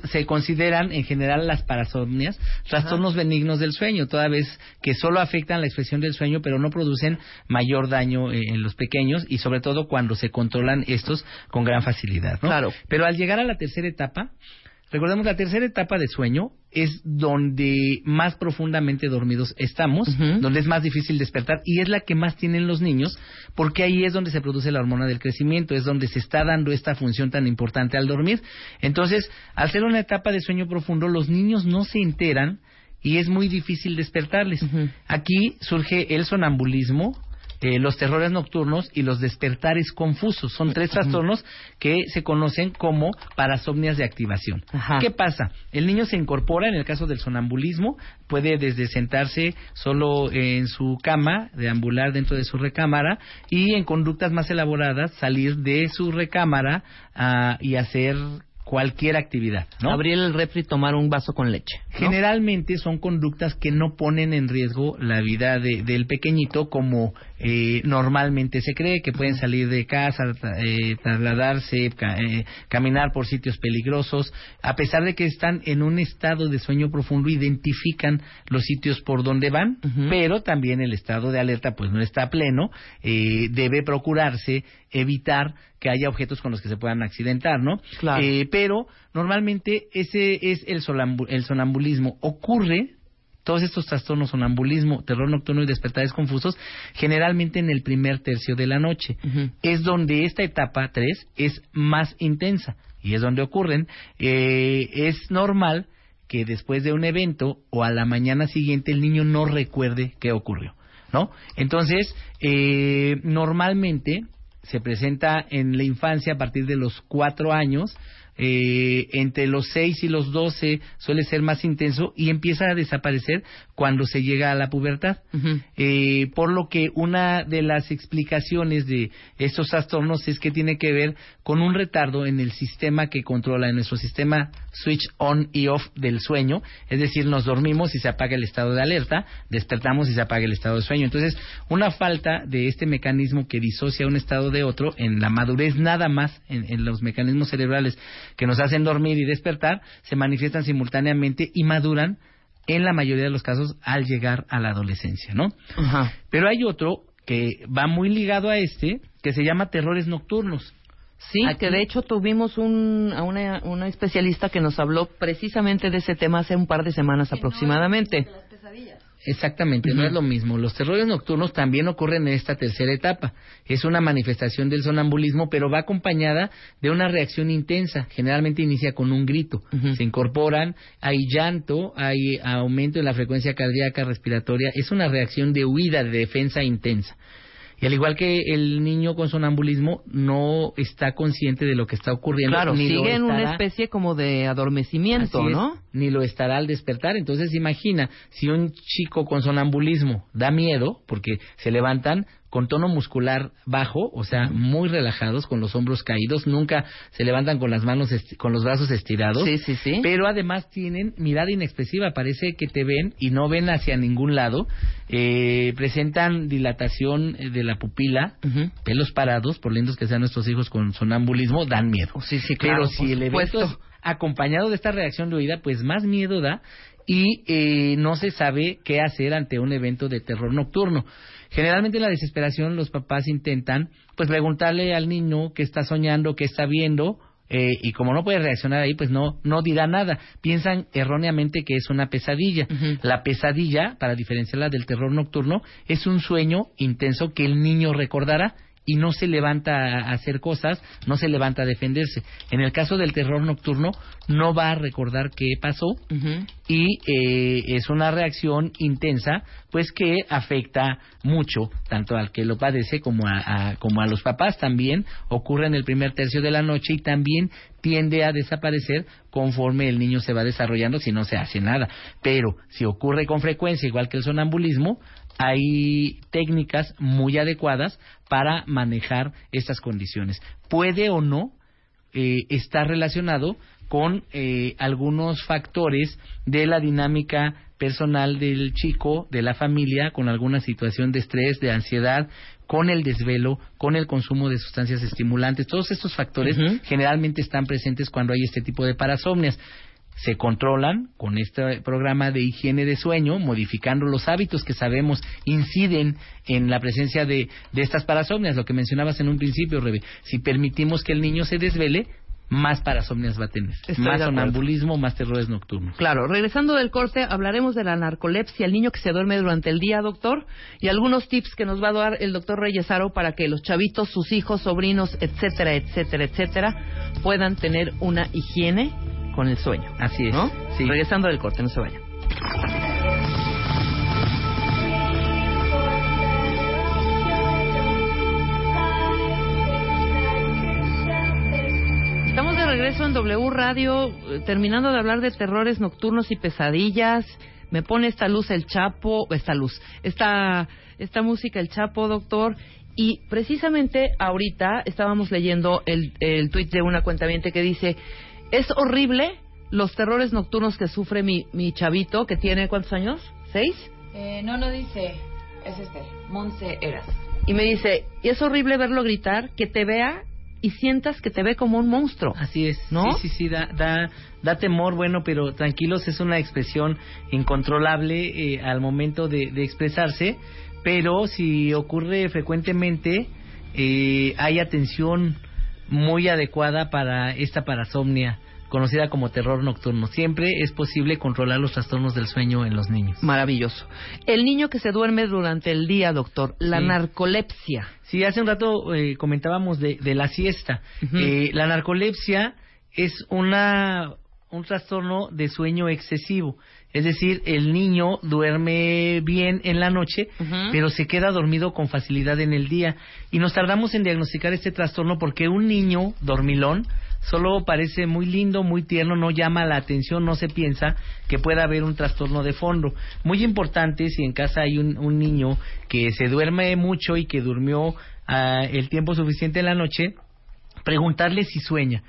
se consideran en general las parasomnias trastornos benignos del sueño, toda vez que solo afectan la expresión del sueño, pero no producen mayor daño eh, en los pequeños y sobre todo cuando se controlan estos con gran facilidad. Claro. Pero al llegar a la tercera etapa, Recordemos, la tercera etapa de sueño es donde más profundamente dormidos estamos, donde es más difícil despertar y es la que más tienen los niños, porque ahí es donde se produce la hormona del crecimiento, es donde se está dando esta función tan importante al dormir. Entonces, al ser una etapa de sueño profundo, los niños no se enteran y es muy difícil despertarles. Aquí surge el sonambulismo, eh, los terrores nocturnos y los despertares confusos. Son tres trastornos que se conocen como parasomnias de activación. ¿Qué pasa? El niño se incorpora, en el caso del sonambulismo, puede desde sentarse solo en su cama, deambular dentro de su recámara y en conductas más elaboradas salir de su recámara ah, y hacer cualquier actividad, ¿no? Abrir el refri y tomar un vaso con leche. Generalmente son conductas que no ponen en riesgo la vida del pequeñito como eh, normalmente se cree, que pueden salir de casa, eh, trasladarse, eh, caminar por sitios peligrosos, a pesar de que están en un estado de sueño profundo, identifican los sitios por donde van, pero también el estado de alerta pues no está pleno, debe procurarse evitar que haya objetos con los que se puedan accidentar, ¿no? Eh, pero normalmente ese es el, el sonambulismo. Ocurre todos estos trastornos, sonambulismo, terror nocturno y despertares confusos, generalmente en el primer tercio de la noche. Es donde esta etapa 3 es más intensa y es donde ocurren. Eh, es normal que después de un evento o a la mañana siguiente el niño no recuerde qué ocurrió, ¿no? Entonces, eh, normalmente se presenta en la infancia a partir de los cuatro años eh, entre los 6 y los 12 suele ser más intenso y empieza a desaparecer cuando se llega a la pubertad. eh, por lo que una de las explicaciones de estos trastornos es que tiene que ver con un retardo en el sistema que controla, en nuestro sistema switch on y off del sueño, es decir, nos dormimos y se apaga el estado de alerta, despertamos y se apaga el estado de sueño. Entonces, una falta de este mecanismo que disocia un estado de otro en la madurez nada más, en, en los mecanismos cerebrales que nos hacen dormir y despertar se manifiestan simultáneamente y maduran en la mayoría de los casos al llegar a la adolescencia, ¿no? Ajá. Pero hay otro que va muy ligado a este, que se llama terrores nocturnos. Sí, que de hecho tuvimos un, a una, una especialista que nos habló precisamente de ese tema hace un par de semanas aproximadamente. Exactamente, no es lo mismo. Los terrores nocturnos también ocurren en esta tercera etapa. Es una manifestación del sonambulismo, pero va acompañada de una reacción intensa. Generalmente inicia con un grito. Se incorporan, hay llanto, hay aumento en la frecuencia cardíaca, respiratoria. Es una reacción de huida, de defensa intensa. Y al igual que el niño con sonambulismo no está consciente de lo que está ocurriendo. Claro, ni sigue en una especie como de adormecimiento, Así es, ¿no? Ni lo estará al despertar. Entonces imagina, si un chico con sonambulismo da miedo, porque se levantan con tono muscular bajo, o sea, muy relajados, con los hombros caídos, nunca se levantan con las manos, con los brazos estirados. Sí, sí, sí. Pero además tienen mirada inexpresiva, parece que te ven y no ven hacia ningún lado. Eh, presentan dilatación eh, de la pupila, pelos parados, por lindos que sean nuestros hijos con sonambulismo, dan miedo. Sí, sí, claro, Pero si el evento es acompañado de esta reacción de huida, pues más miedo da y eh, no se sabe qué hacer ante un evento de terror nocturno. Generalmente en la desesperación los papás intentan pues preguntarle al niño qué está soñando, qué está viendo eh, y como no puede reaccionar ahí, pues no no dirá nada. Piensan erróneamente que es una pesadilla. La pesadilla, para diferenciarla del terror nocturno, es un sueño intenso que el niño recordará y no se levanta a hacer cosas, no se levanta a defenderse. En el caso del terror nocturno, no va a recordar qué pasó y eh, es una reacción intensa, pues que afecta mucho tanto al que lo padece como a, a- como a los papás. También ocurre en el primer tercio de la noche y también tiende a desaparecer conforme el niño se va desarrollando si no se hace nada. Pero si ocurre con frecuencia, igual que el sonambulismo, hay técnicas muy adecuadas para manejar estas condiciones. Puede o no eh, está relacionado con eh, algunos factores de la dinámica personal del chico, de la familia, con alguna situación de estrés, de ansiedad, con el desvelo, con el consumo de sustancias estimulantes. Todos estos factores generalmente están presentes cuando hay este tipo de parasomnias. Se controlan con este programa de higiene de sueño, modificando los hábitos que sabemos inciden en la presencia de, de estas parasomnias, lo que mencionabas en un principio, Rebe. Si permitimos que el niño se desvele, más parasomnias va a tener. Estoy más sonambulismo, más terrores nocturnos. Claro, regresando del corte, hablaremos de la narcolepsia, el niño que se duerme durante el día, doctor, y algunos tips que nos va a dar el doctor Reyesaro para que los chavitos, sus hijos, sobrinos, etcétera, etcétera, etcétera, puedan tener una higiene con el sueño. Así es. ¿No? Sí. Regresando del corte, no se vayan. Estamos de regreso en W Radio, eh, terminando de hablar de terrores nocturnos y pesadillas. Me pone esta luz el Chapo, esta luz, esta, esta música el Chapo, doctor. Y precisamente ahorita estábamos leyendo el, el tuit de una cuentaviente que dice, es horrible los terrores nocturnos que sufre mi, mi chavito, que tiene, ¿cuántos años? ¿Seis? Eh, no, no dice. Es este. Monse Eras. Y me dice, y es horrible verlo gritar, que te vea y sientas que te ve como un monstruo. Así es. ¿No? Sí, sí, sí, da, da, da temor, bueno, pero tranquilos, es una expresión incontrolable eh, al momento de, de expresarse, pero si ocurre frecuentemente, eh, hay atención muy adecuada para esta parasomnia conocida como terror nocturno. Siempre es posible controlar los trastornos del sueño en los niños. Maravilloso. El niño que se duerme durante el día, doctor, la Sí. narcolepsia. Sí, hace un rato eh, comentábamos de, de la siesta. Eh, la narcolepsia es una un trastorno de sueño excesivo. Es decir, el niño duerme bien en la noche, pero se queda dormido con facilidad en el día. Y nos tardamos en diagnosticar este trastorno porque un niño dormilón solo parece muy lindo, muy tierno, no llama la atención, no se piensa que pueda haber un trastorno de fondo. Muy importante si en casa hay un, un niño que se duerme mucho y que durmió ah, el tiempo suficiente en la noche, preguntarle si sueña.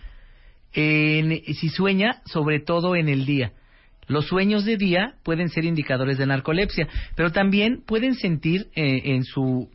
En- si sueña, sobre todo en el día. Los sueños de día pueden ser indicadores de narcolepsia, pero también pueden sentir eh, en su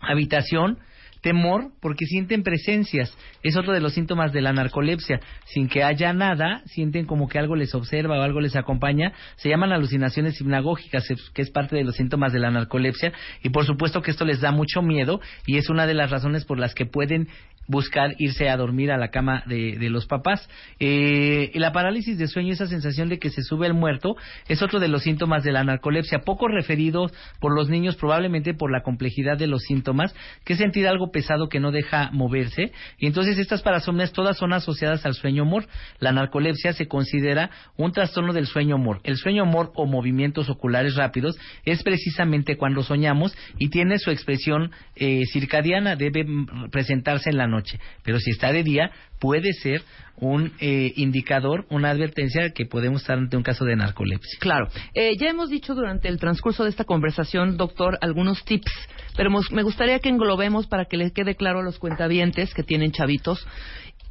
habitación Temor porque sienten presencias. Es otro de los síntomas de la narcolepsia. Sin que haya nada, sienten como que algo les observa o algo les acompaña. Se llaman alucinaciones hipnagógicas, que es parte de los síntomas de la narcolepsia. Y por supuesto que esto les da mucho miedo y es una de las razones por las que pueden buscar irse a dormir a la cama de, los papás. Eh, la parálisis de sueño, esa sensación de que se sube el muerto, es otro de los síntomas de la narcolepsia, poco referido por los niños probablemente por la complejidad de los síntomas, que es sentir algo pesado que no deja moverse. Y entonces estas parasomnias todas son asociadas al sueño humor. La narcolepsia se considera un trastorno del sueño humor. El sueño humor o movimientos oculares rápidos es precisamente cuando soñamos y tiene su expresión eh, circadiana, debe presentarse en la noche. Pero si está de día, puede ser un eh, indicador, una advertencia que podemos estar ante un caso de narcolepsia. Claro. Eh, ya hemos dicho durante el transcurso de esta conversación, doctor, algunos tips, pero me gustaría que englobemos para que les quede claro a los cuentavientes que tienen chavitos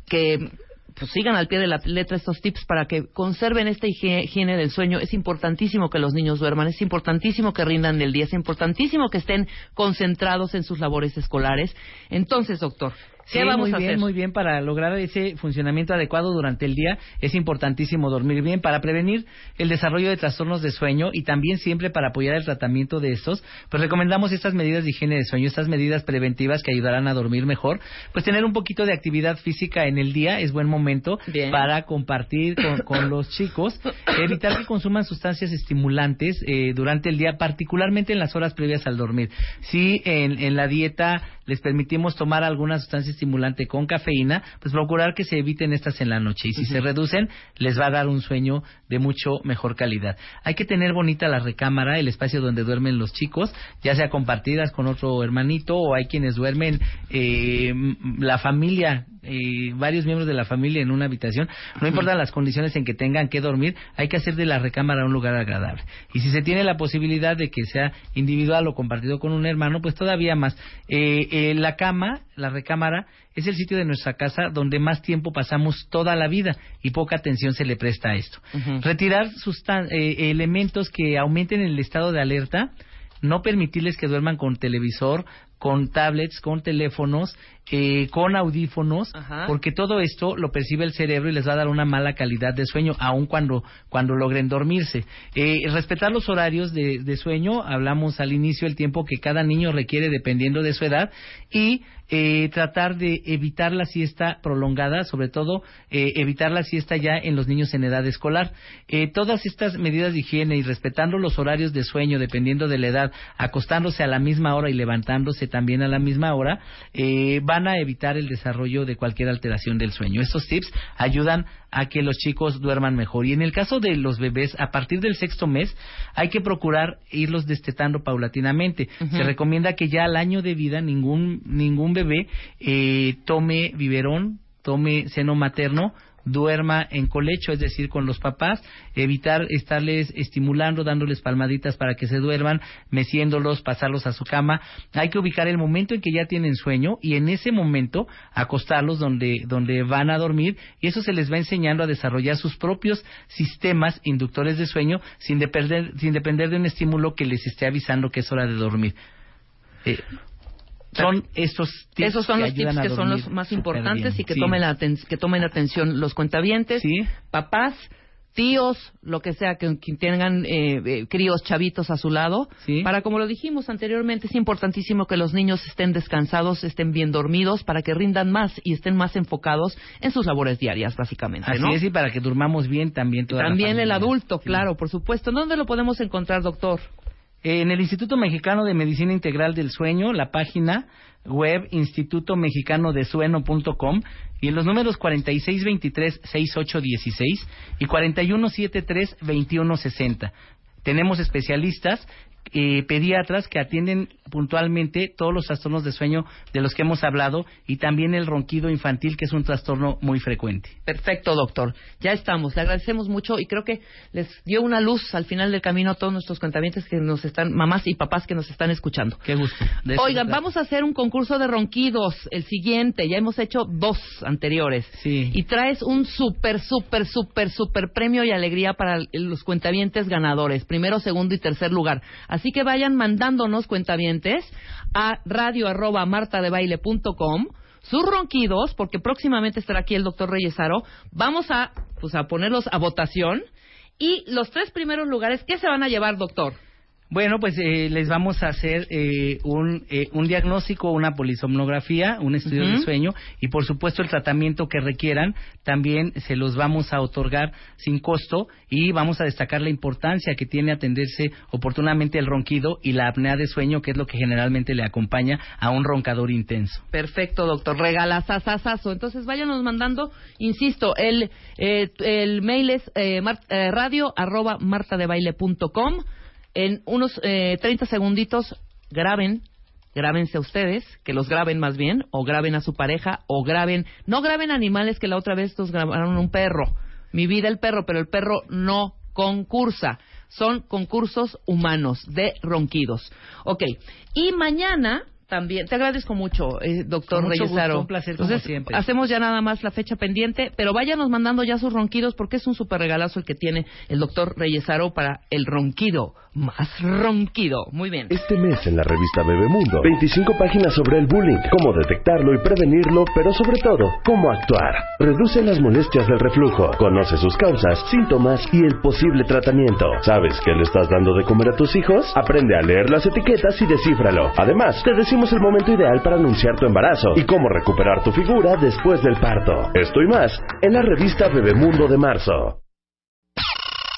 que pues sigan al pie de la letra estos tips para que conserven esta higiene del sueño. Es importantísimo que los niños duerman, es importantísimo que rindan del día, es importantísimo que estén concentrados en sus labores escolares. Entonces, doctor, Sí, muy bien, muy bien. Para lograr ese funcionamiento adecuado durante el día es importantísimo dormir bien para prevenir el desarrollo de trastornos de sueño y también siempre para apoyar el tratamiento de estos. Pues recomendamos estas medidas de higiene de sueño, estas medidas preventivas que ayudarán a dormir mejor. Pues tener un poquito de actividad física en el día es buen momento para compartir con, los chicos. Evitar que consuman sustancias estimulantes eh, durante el día, particularmente en las horas previas al dormir. Si en, en la dieta les permitimos tomar alguna sustancia estimulante con cafeína, pues procurar que se eviten estas en la noche. Y si se reducen, les va a dar un sueño de mucho mejor calidad. Hay que tener bonita la recámara, el espacio donde duermen los chicos, ya sea compartidas con otro hermanito o hay quienes duermen eh, la familia eh, varios miembros de la familia en una habitación, no importa las condiciones en que tengan que dormir, hay que hacer de la recámara un lugar agradable. Y si se tiene la posibilidad de que sea individual o compartido con un hermano, pues todavía más. Eh, eh, la cama, la recámara, es el sitio de nuestra casa donde más tiempo pasamos toda la vida y poca atención se le presta a esto. Retirar elementos que aumenten el estado de alerta, no permitirles que duerman con televisor, con tablets, con teléfonos, eh, con audífonos, porque todo esto lo percibe el cerebro y les va a dar una mala calidad de sueño, aun cuando, cuando logren dormirse. Eh, respetar los horarios de, de, sueño, hablamos al inicio el tiempo que cada niño requiere dependiendo de su edad, y eh, tratar de evitar la siesta prolongada, sobre todo eh, evitar la siesta ya en los niños en edad escolar. Eh, todas estas medidas de higiene y respetando los horarios de sueño dependiendo de la edad, acostándose a la misma hora y levantándose también a la misma hora, van a evitar el desarrollo de cualquier alteración del sueño. Estos tips ayudan a que los chicos duerman mejor. Y en el caso de los bebés, a partir del sexto mes, hay que procurar irlos destetando paulatinamente. Se recomienda que ya al año de vida ningún, ningún bebé eh, tome biberón, tome seno materno duerma en colecho, es decir, con los papás, evitar estarles estimulando, dándoles palmaditas para que se duerman, meciéndolos, pasarlos a su cama. Hay que ubicar el momento en que ya tienen sueño y en ese momento acostarlos donde, donde van a dormir y eso se les va enseñando a desarrollar sus propios sistemas inductores de sueño sin depender, sin depender de un estímulo que les esté avisando que es hora de dormir. Eh, son esos tips esos son los tips que son los más importantes y que tomen la que tomen atención los cuentavientes papás tíos, lo que sea, que, tengan eh, eh, críos chavitos a su lado, para, como lo dijimos anteriormente, es importantísimo que los niños estén descansados, estén bien dormidos, para que rindan más y estén más enfocados en sus labores diarias, básicamente. Así es, y para que durmamos bien también toda También el adulto, claro, por supuesto. ¿Dónde lo podemos encontrar, doctor? En el Instituto Mexicano de Medicina Integral del Sueño, la página web instituto mexicano de sueño.com y en los números 4623-6816 y 4173-2160. Tenemos especialistas eh, pediatras que atienden puntualmente todos los trastornos de sueño de los que hemos hablado y también el ronquido infantil, que es un trastorno muy frecuente. Perfecto, doctor. Ya estamos. Le agradecemos mucho y creo que les dio una luz al final del camino a todos nuestros cuentavientes que nos están, mamás y papás que nos están escuchando. Qué gusto. Oigan, vamos a hacer un concurso de ronquidos, el siguiente. Ya hemos hecho dos anteriores. Sí. Y traes un súper, súper, súper, súper premio y alegría para los cuentavientes ganadores. Primero, segundo y tercer lugar. Así que vayan mandándonos cuentavientes a radio arroba martadebaile.com sus ronquidos, porque próximamente estará aquí el doctor Reyesaro. Vamos a, pues, a ponerlos a votación. Y los tres primeros lugares, ¿qué se van a llevar, doctor? Bueno, pues eh, les vamos a hacer eh, un, eh, un diagnóstico, una polisomnografía, un estudio de sueño y por supuesto el tratamiento que requieran también se los vamos a otorgar sin costo y vamos a destacar la importancia que tiene atenderse oportunamente el ronquido y la apnea de sueño, que es lo que generalmente le acompaña a un roncador intenso. Perfecto, doctor. Regala sasasazo. Entonces váyanos mandando, insisto, el, el mail es radio arroba martadebaile.com en unos eh, 30 segunditos graben, grábense a ustedes, que los graben más bien, o graben a su pareja, o graben, no graben animales que la otra vez nos grabaron un perro. Mi vida el perro, pero el perro no concursa. Son concursos humanos de ronquidos. Ok. Y mañana también. Te agradezco mucho, eh, doctor Reyesaro. un placer como siempre. Hacemos ya nada más la fecha pendiente, pero váyanos mandando ya sus ronquidos porque es un súper regalazo el que tiene el doctor Reyesaro para el ronquido más ronquido. Muy bien. Este mes en la revista Bebemundo, 25 páginas sobre el bullying, cómo detectarlo y prevenirlo, pero sobre todo, cómo actuar. Reduce las molestias del reflujo, conoce sus causas, síntomas y el posible tratamiento. ¿Sabes qué le estás dando de comer a tus hijos? Aprende a leer las etiquetas y descífralo. Además, te decimos el momento ideal para anunciar tu embarazo y cómo recuperar tu figura después del parto. Esto y más en la revista Bebemundo de marzo.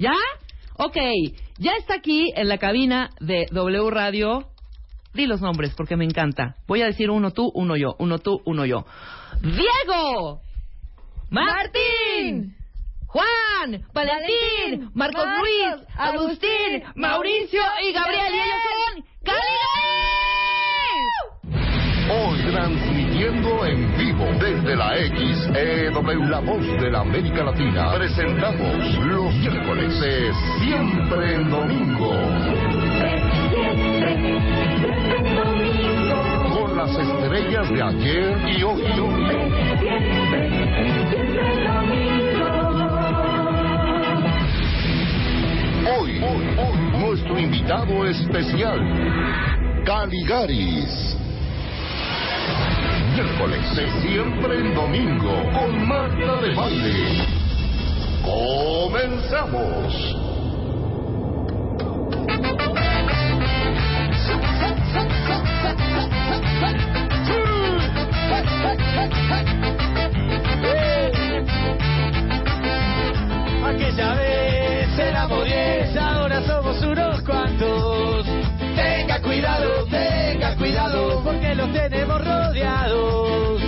¿Ya? Ok, ya está aquí en la cabina de W Radio. Di los nombres porque me encanta. Voy a decir uno tú, uno yo. Uno tú, uno yo. Diego. Martín. Juan, Valentín, Marcos Luis, Agustín, Mauricio y Gabriel. Y ellos son Cali. Hoy transmitiendo en vivo desde la XEW, la voz de la América Latina, presentamos los miércoles de Siempre en Domingo. Con las estrellas de ayer y hoy. Hoy, hoy, hoy, nuestro invitado especial, Caligaris. Miércoles de siempre en domingo con Marta de Baile. Comenzamos. Aquella vez diez, ahora somos unos cuantos. Cuidado, porque los tenemos rodeados.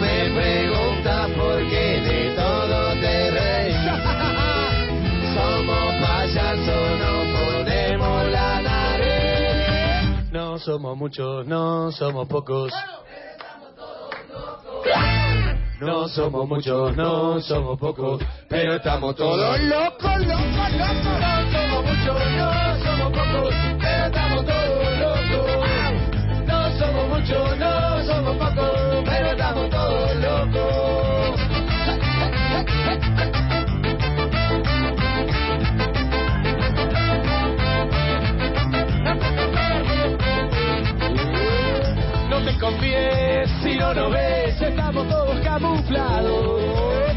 Me preguntas por qué de todo te reís. somos payasos, no ponemos la nariz. No somos muchos, no somos pocos. No somos muchos, no somos pocos, pero estamos todos locos, locos, locos. No somos muchos, no somos pocos, Muchos, no somos pocos, pero estamos todos locos. No te confíes si no lo ves, estamos todos camuflados.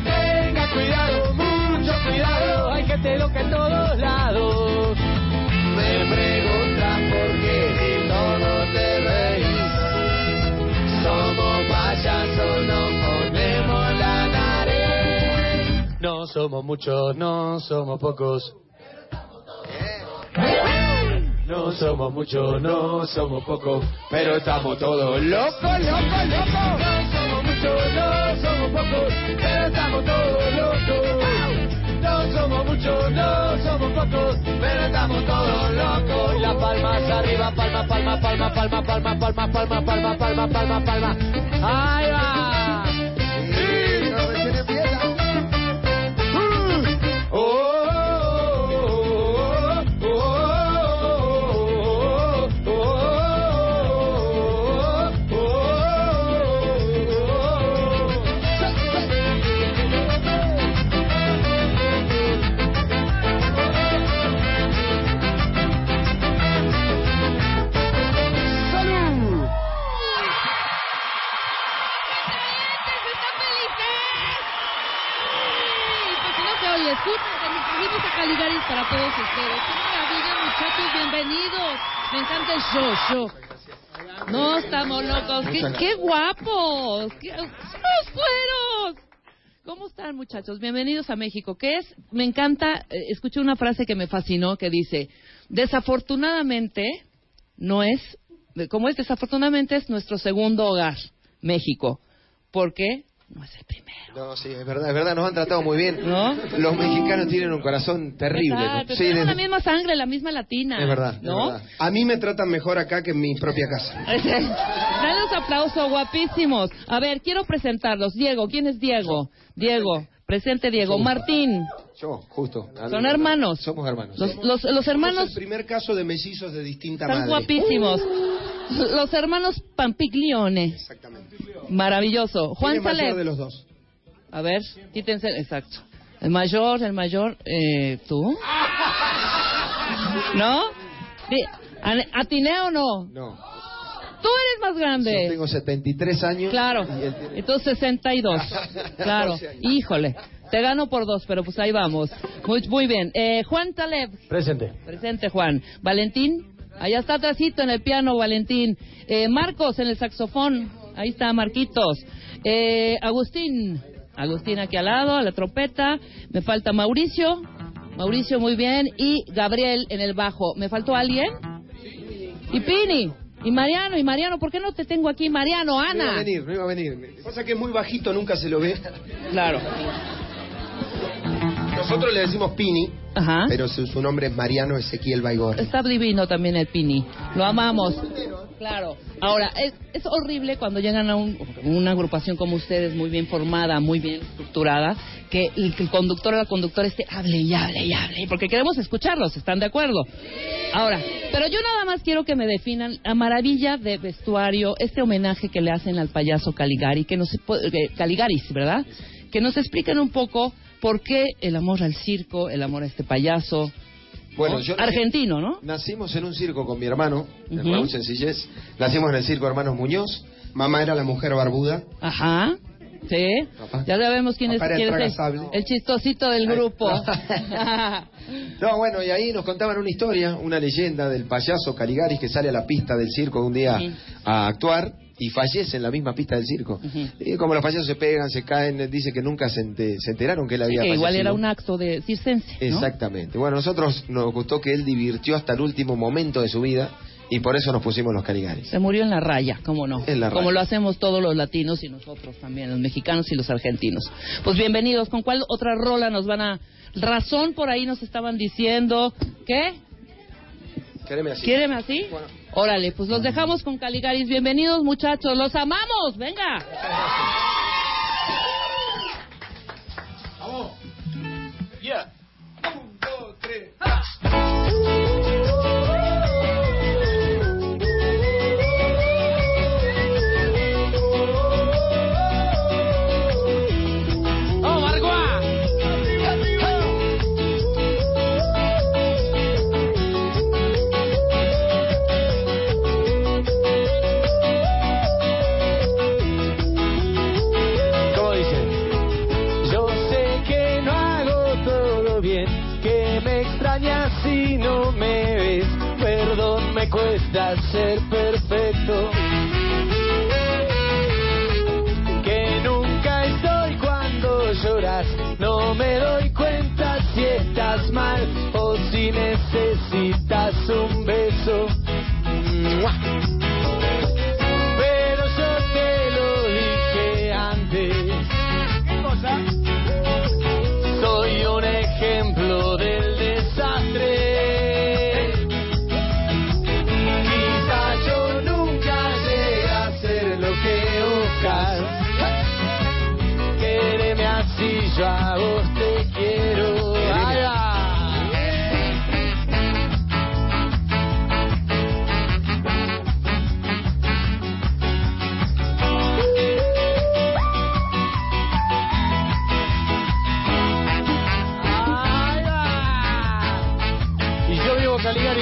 Tenga cuidado, mucho cuidado, hay gente loca en todos Somos muchos, no somos pocos. No somos muchos, no somos pocos, pero estamos todos locos, locos, locos. No somos muchos, no somos pocos, pero estamos todos locos. No somos muchos, no somos pocos, pero estamos todos locos, las palmas arriba, palma, palma, palma, palma, palma, palma, palma, palma, palma, palma, palma. Ahí va. Para todos ustedes. ¡Qué maravilla, muchachos! Bienvenidos. Me encanta el show, show. No, estamos locos. ¡Qué, qué guapos! ¡Qué ¡Somos fueros! ¿Cómo están, muchachos? Bienvenidos a México. ¿Qué es? Me encanta, eh, escuché una frase que me fascinó que dice, desafortunadamente, no es, como es desafortunadamente, es nuestro segundo hogar, México. ¿Por qué? No es el primero. No, sí, es verdad, es verdad, nos han tratado muy bien. ¿No? Los mexicanos tienen un corazón terrible. Exacto, Sí, tenemos desde- la misma sangre, la misma latina. es verdad, es ¿No? verdad. A mí me tratan mejor acá que en mi propia casa. Dale los aplausos, guapísimos. A ver, quiero presentarlos. Diego, ¿quién es Diego? Diego, presente Diego. Martín, Yo, justo. son hermanos. Somos hermanos. Los, los, Somos hermanos el primer caso de mellizos de distinta están madre. guapísimos. Los hermanos Pampiglione. Exactamente. Maravilloso. ¿Quién es Juan mayor de los dos? A ver, quítense. Exacto. El mayor, el mayor. Eh, ¿Tú? ¿No? Di- ¿ane- ¿Atiné o no? No. Tú eres más grande. Yo tengo 73 años. Claro. tiene- Entonces 62. Claro. 12 años. Híjole. Te gano por dos, pero pues ahí vamos. Muy, muy bien. Eh, Juan Taleb. Presente. Presente, Juan. Valentín. Allá está atrásito en el piano, Valentín. Eh, Marcos en el saxofón. Ahí está, Marquitos. Eh, Agustín. Agustín aquí al lado, a la trompeta. Me falta Mauricio. Mauricio, muy bien. Y Gabriel en el bajo. ¿Me faltó alguien? Y Pini. Y Mariano. Y Mariano, ¿por qué no te tengo aquí? Mariano, No iba a Ana. venir, no iba a venir. Pasa es que es muy bajito, nunca se lo ve. Claro. Nosotros le decimos Pini, Ajá. pero su, su nombre es Mariano Ezequiel Baigor. Está divino también el Pini. Lo amamos. Claro. Ahora, es, horrible cuando llegan a un- una agrupación como ustedes, muy bien formada, muy bien estructurada, que el, el conductor o la conductora esté hable y hable y hable, porque queremos escucharlos, ¿están de acuerdo? Ahora, pero yo nada más quiero que me definan la maravilla de vestuario, este homenaje que le hacen al payaso Caligari, que nos, Caligaris, ¿verdad? Que nos expliquen un poco por qué el amor al circo, el amor a este payaso. Bueno, ¿no? yo Argentino, ¿no? Nacimos en un circo con mi hermano, de Ujú. Raúl Sencillez. Nacimos en el circo Hermanos Muñoz. Mamá era la mujer barbuda. Ajá. Sí. Papá. Ya sabemos quién es, Papá era quién el es el, el chistosito del grupo. No, bueno, y ahí nos contaban una historia, una leyenda del payaso Caligaris que sale a la pista del circo un día Sí. a actuar y fallece en la misma pista del circo. Y como los payasos se pegan, se caen, dice que nunca se, ente- se enteraron que él había que igual fallecido. era un acto de circense. ¿no? Exactamente. Bueno, nosotros nos gustó que él divirtió hasta el último momento de su vida y por eso nos pusimos los Caligaris. Se murió en la raya, ¿cómo no? En la Como lo hacemos todos los latinos y nosotros también, los mexicanos y los argentinos. Pues bienvenidos. ¿Con cuál otra rola nos van a...? Razón por ahí nos estaban diciendo. ¿Qué? Quéreme así. ¿Quiéreme así? Órale, pues los dejamos con Caligaris. Bienvenidos, muchachos. ¡Los amamos! ¡Venga! ¡Oh, that's it.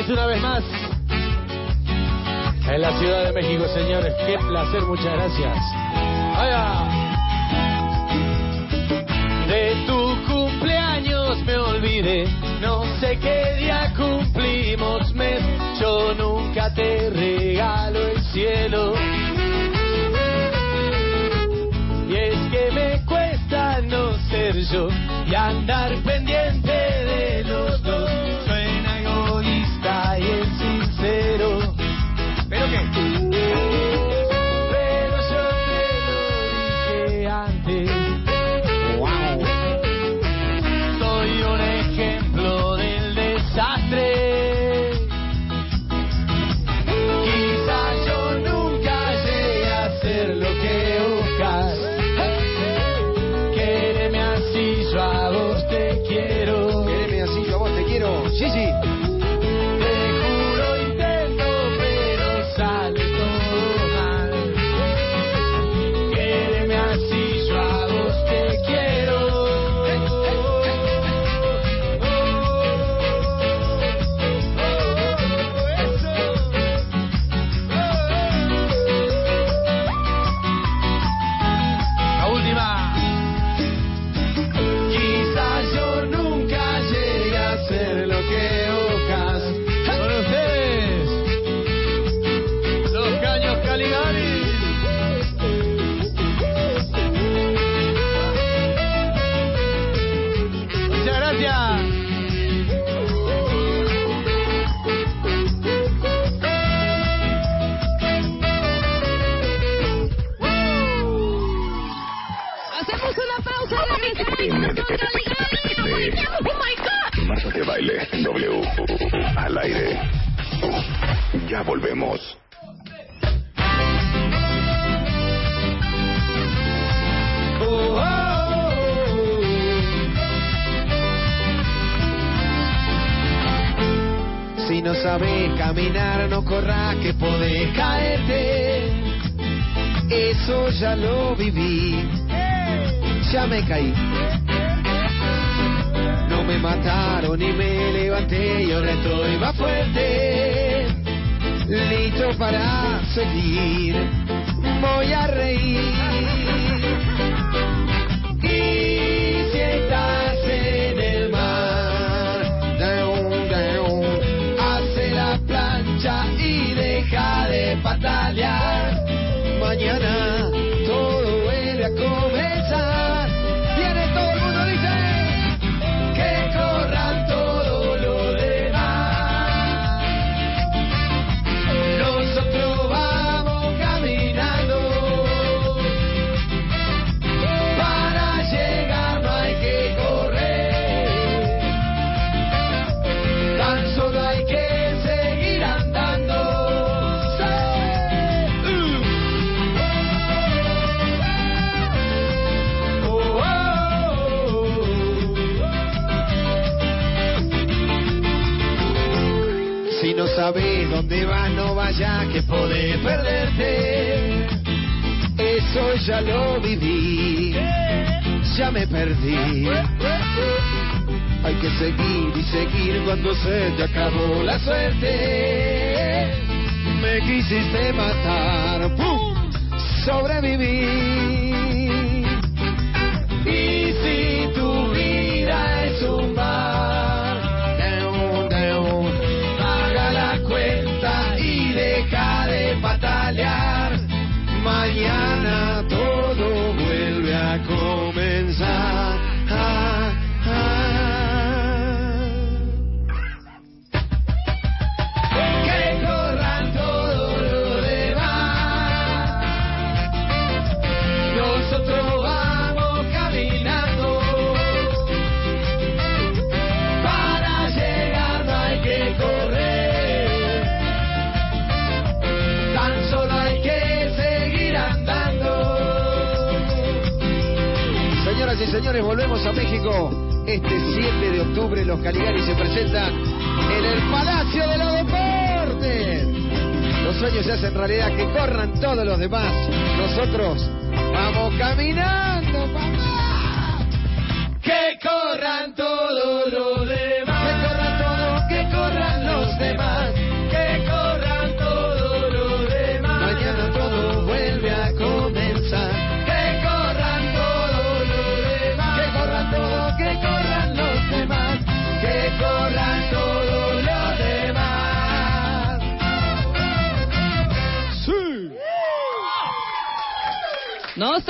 Una vez más en la Ciudad de México, señores. Qué placer, muchas gracias. ¡Allá! De tu cumpleaños me olvidé, no sé qué día cumplimos mes, yo nunca te regalo el cielo. Y es que me cuesta no ser yo y andar pendiente de los dos.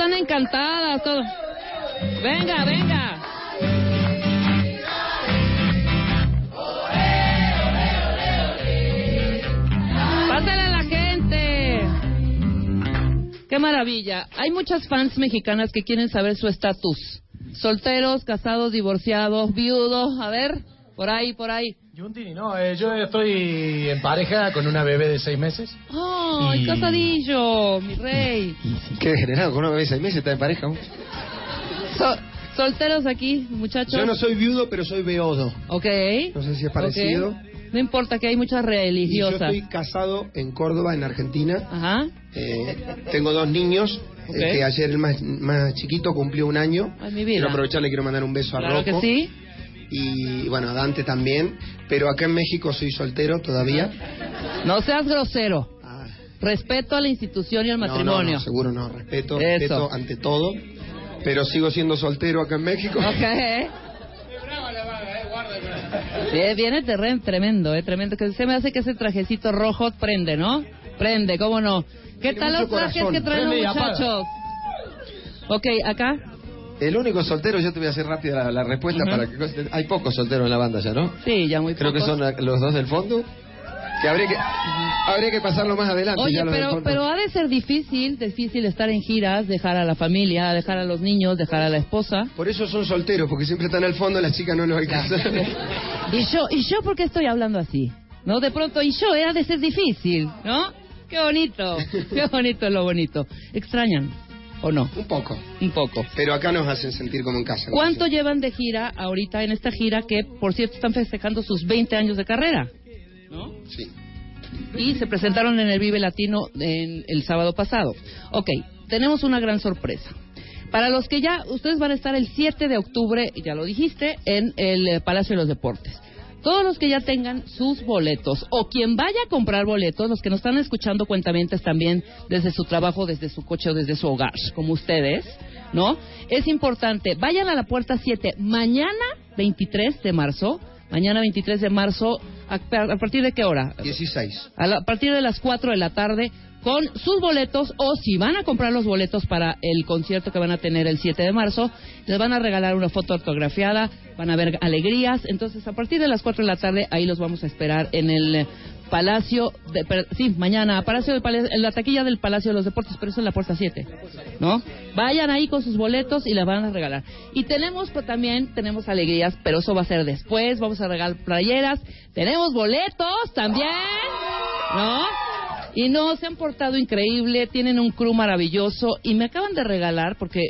Están encantadas todas. Venga, venga. Pásale a la gente. Qué maravilla. Hay muchas fans mexicanas que quieren saber su estatus. Solteros, casados, divorciados, viudos. A ver, por ahí, por ahí. Yuntini, no, eh, yo estoy en pareja con una bebé de seis meses. ¡Ay, Y- casadillo, mi rey! Qué degenerado, con una vez seis meses está en pareja. ¿no? So- solteros aquí, muchachos. Yo no soy viudo, pero soy beodo. Ok. No sé si es parecido. Ok. No importa que hay muchas Y yo religiosas. estoy casado en Córdoba, en Argentina. Ajá. Eh, tengo dos niños. Ok. eh, que ayer el más, más chiquito cumplió un año. Ay, mi vida. Quiero aprovechar, le quiero mandar un beso a Claro Rocco. que sí. Y bueno, a Dante también. Pero acá en México soy soltero todavía. No seas grosero. Respeto a la institución y al No, no, matrimonio. no, seguro no. Respeto, Eso. respeto ante todo. Pero sigo siendo soltero acá en México. Ok. Sí, viene terren tremendo, eh, tremendo. Que se me hace que ese trajecito rojo prende, ¿no? Prende, ¿cómo no? ¿Qué Tiene tal los trajes corazón. que traen los muchachos? Ok, acá. El único soltero, yo te voy a hacer rápida la, la respuesta para que hay pocos solteros en la banda ya, ¿no? Sí, ya muy Creo que pocos. son la- los dos del fondo. Que habría que habría que pasarlo más adelante. Oye, ya pero, pero ha de ser difícil, difícil estar en giras, dejar a la familia, dejar a los niños, dejar a la esposa. Por eso son solteros, porque siempre están al fondo, las chicas no los alcanzan. Y yo, ¿y yo por qué estoy hablando así? ¿No? De pronto, y yo, eh, ha de ser difícil, ¿no? Qué bonito, qué bonito es lo bonito. ¿Extrañan o no? Un poco. Un poco. Pero acá nos hacen sentir como en casa. ¿Cuánto llevan de gira ahorita en esta gira que, por cierto, están festejando sus 20 años de carrera? Sí. Y se presentaron en el Vive Latino en el sábado pasado. Ok, tenemos una gran sorpresa. Para los que ya, ustedes van a estar el 7 de octubre, ya lo dijiste, en el eh, Palacio de los Deportes. Todos los que ya tengan sus boletos o quien vaya a comprar boletos, los que nos están escuchando cuentamientos también desde su trabajo, desde su coche o desde su hogar, como ustedes, ¿no? Es importante, vayan a la puerta 7 mañana 23 de marzo, mañana 23 de marzo, ¿a, a partir de qué hora? 16. a, la- a partir de las 4 de la tarde con sus boletos o si van a comprar los boletos para el concierto que van a tener el 7 de marzo, les van a regalar una foto autografiada, van a ver alegrías, entonces a partir de las 4 de la tarde ahí los vamos a esperar en el Palacio, de, per- sí, mañana, Palacio del Palacio- en la taquilla del Palacio de los Deportes, pero eso es la puerta 7, ¿no? Vayan ahí con sus boletos y les van a regalar. Y tenemos pues, también, tenemos alegrías, pero eso va a ser después, vamos a regalar playeras, tenemos boletos también, ¿no? Y no, se han portado increíble, tienen un crew maravilloso y me acaban de regalar, porque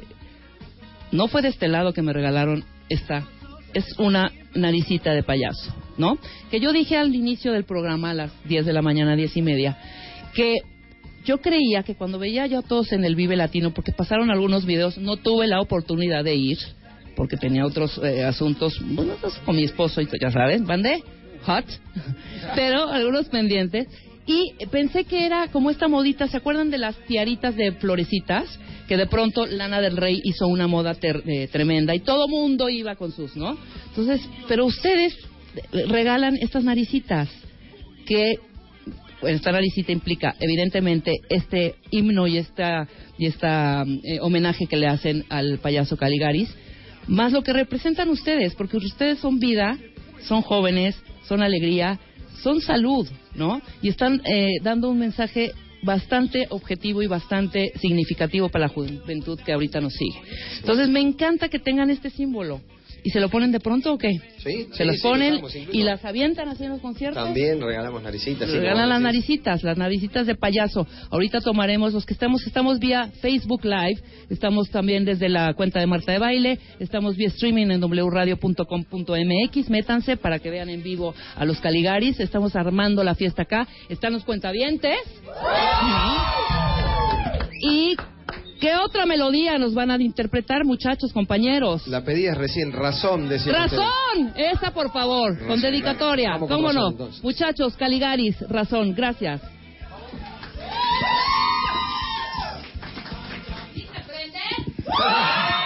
no fue de este lado que me regalaron esta, es una naricita de payaso, ¿no? Que yo dije al inicio del programa, a las 10 de la mañana, 10 y media, que yo creía que cuando veía yo a todos en el Vive Latino, porque pasaron algunos videos, no tuve la oportunidad de ir, porque tenía otros eh, asuntos, bueno, pues, con mi esposo y t- ya saben, bandé, hot, pero algunos pendientes. Y pensé que era como esta modita, ¿se acuerdan de las tiaritas de florecitas? Que de pronto Lana del Rey hizo una moda ter- eh, tremenda y todo mundo iba con sus, ¿no? Entonces, pero ustedes eh, regalan estas naricitas que esta naricita implica evidentemente este himno y esta y esta eh, homenaje que le hacen al payaso Caligaris, más lo que representan ustedes, porque ustedes son vida, son jóvenes, son alegría, son salud, ¿no? Y están eh, dando un mensaje bastante objetivo y bastante significativo para la juventud que ahorita nos sigue. Entonces me encanta que tengan este símbolo ¿Y se lo ponen de pronto o qué? Sí, Se sí, los sí, ponen usamos, y las avientan así en los conciertos. También regalamos naricitas. sí, Regalan las naricitas, las naricitas de payaso. Ahorita tomaremos los que estamos, estamos vía Facebook Live, estamos también desde la cuenta de Marta de Baile, estamos vía streaming en wradio.com.mx, métanse para que vean en vivo a los Caligaris, estamos armando la fiesta acá, están los cuentavientes. Y ¿qué otra melodía nos van a interpretar, muchachos, compañeros? La pedías recién, razón, decía usted. ¡Razón! Esa, por favor, con dedicatoria. vamos con ¿Cómo razón, no? entonces. Muchachos, Caligaris, razón. Gracias.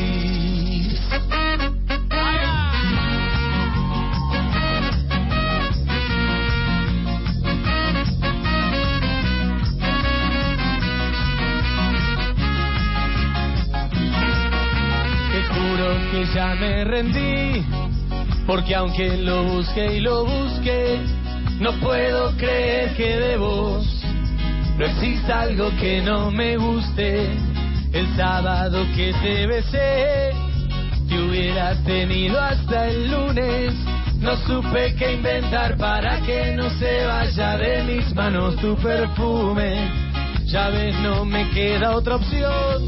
Que ya me rendí, porque aunque lo busque y lo busque, no puedo creer que de vos no exista algo que no me guste. El sábado que te besé, te hubiera tenido hasta el lunes. No supe qué inventar para que no se vaya de mis manos tu perfume. Ya ves, no me queda otra opción.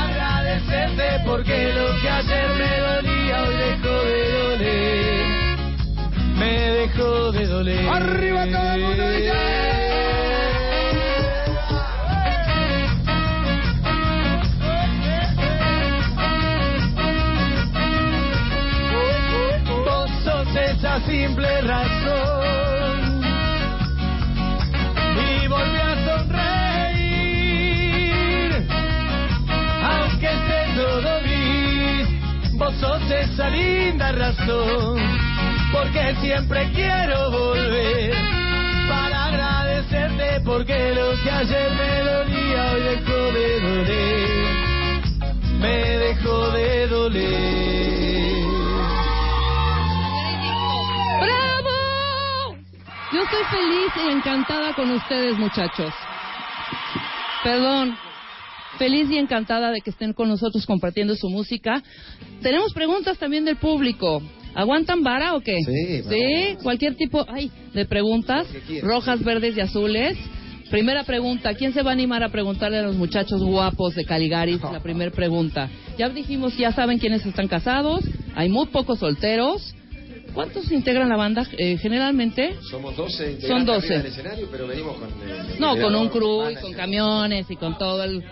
agradecerte porque lo que ayer me dolía hoy dejó de doler. Me dejó de doler. ¡Arriba todo el mundo, sos esa simple razón esa linda razón porque siempre quiero volver para agradecerte porque lo que ayer me dolía hoy dejó de doler me dejó de doler ¡Bravo! Yo estoy feliz y encantada con ustedes, muchachos. Perdón. Feliz y encantada de que estén con nosotros compartiendo su música. Tenemos preguntas también del público. ¿Aguantan vara o qué? Sí, ¿Sí? Cualquier tipo ay, de preguntas, rojas, verdes y azules. Primera pregunta, ¿quién se va a animar a preguntarle a los muchachos guapos de Caligaris? La primera pregunta. Ya dijimos, ya saben quiénes están casados, hay muy pocos solteros. ¿Cuántos integran la banda eh, generalmente? Somos 12 Son integrantes 12. arriba del escenario, pero venimos con... eh, No, con un crew y con camiones y con todo el...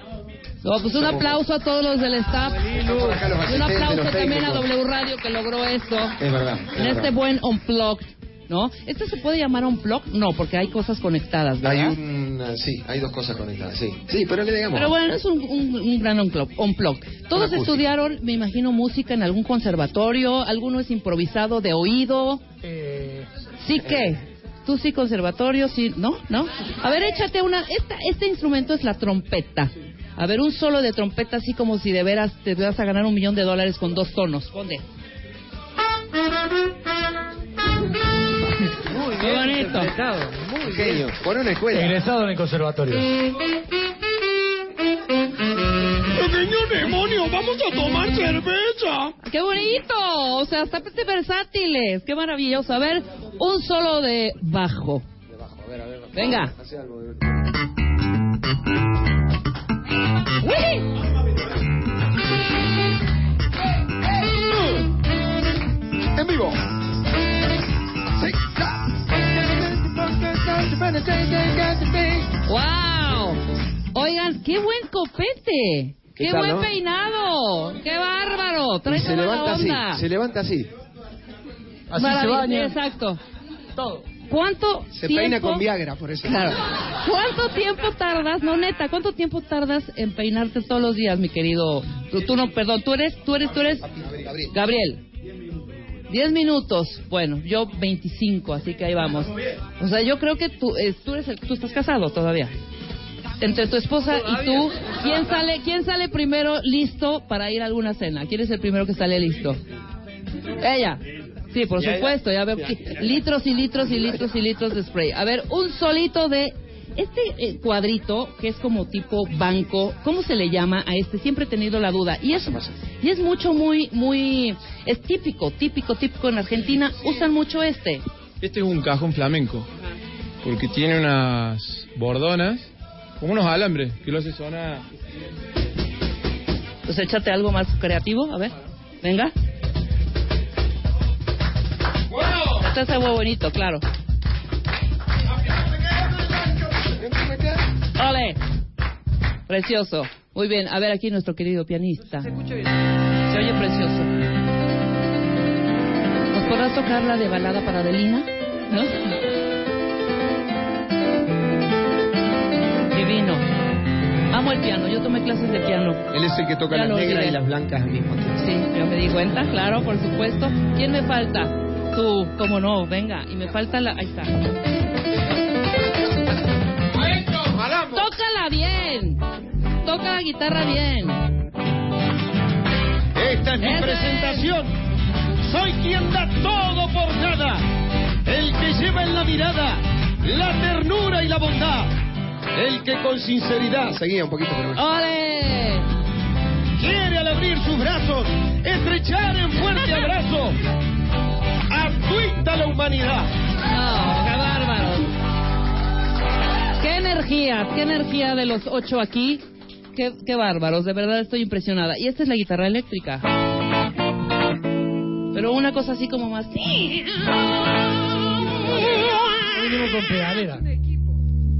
No, pues un aplauso a todos los del staff y un aplauso también a. W Radio que logró esto Es verdad. es en este verdad. buen unplugged, ¿no? ¿Esto se puede llamar unplugged? No, porque hay cosas conectadas, Hay ¿verdad? un... ah, Sí, hay dos cosas conectadas, sí. Sí, pero le digamos... Pero bueno, es un, un, un gran unplugged. unplugged. Todos estudiaron, me imagino, música en algún conservatorio, alguno es improvisado de oído. Eh, ¿Sí que? Tú sí, conservatorio, sí, ¿no? ¿No? A ver, échate una... Esta, este instrumento es la trompeta. A ver, un solo de trompeta así como si de veras te vas a ganar un millón de dólares con dos tonos. Ponte. Muy bonito. Muy genio. Por una escuela. Egresado en el conservatorio. ¡Pequeño demonio! ¡Vamos a tomar cerveza! ¡Qué bonito! O sea, hasta versátiles. ¡Qué maravilloso! A ver, un solo de bajo. Venga. En vivo. ¡Wow! Oigan, qué buen copete. ¿Qué ¡Qué, tal, buen no? peinado! ¡Qué bárbaro! Y Trae se toda la levanta así, onda. se levanta así. Así se baña. Exacto. ¿Cuánto Se tiempo... peina con Viagra, por eso. Claro. ¿Cuánto tiempo tardas, no neta, cuánto tiempo tardas en peinarte todos los días, mi querido? Tú, tú no, perdón, tú eres, tú eres, tú eres Gabriel. Diez minutos. Bueno, yo 25, así que ahí vamos. O sea, yo creo que tú, eh, tú eres el, tú estás casado todavía. Entre tu esposa y tú, ¿quién sale, quién sale primero listo para ir a alguna cena? ¿Quién es el primero que sale listo? Ella. Sí, por supuesto, ya veo litros y litros y litros y litros de spray. A ver, un solito de este eh, cuadrito que es como tipo banco, ¿cómo se le llama a este? Siempre he tenido la duda. Y es y es mucho muy muy es típico, típico, típico en Argentina, usan mucho este. Este es un cajón flamenco, porque tiene unas bordonas, como unos alambres, que lo hace sonar... Pues échate algo más creativo, a ver. Venga. Este es algo bonito, claro. ¡Ole! Precioso. Muy bien, a ver aquí nuestro querido pianista. Se oye precioso. ¿Nos podrás tocar la de balada para Adelina? ¿No? Divino. Amo el piano, yo tomé clases de piano. Él es el que toca las negras y las blancas al mismo tiempo. Sí, yo me di cuenta, claro, por supuesto. ¿Quién me falta? Tú, cómo no, venga. Y me falta la... Ahí está. Tócala bien. Toca la guitarra bien. Esta es mi Ese presentación. Soy quien da todo por nada. El que lleva en la mirada la ternura y la bondad. El que con sinceridad Seguía un poquito, pero. ¡Ole! quiere al abrir sus brazos estrechar en fuerte abrazo a toda la humanidad. No, qué bárbaro. Qué energía, qué energía de los ocho aquí. Qué, qué bárbaros, de verdad estoy impresionada. Y esta es la guitarra eléctrica. Pero una cosa así como más...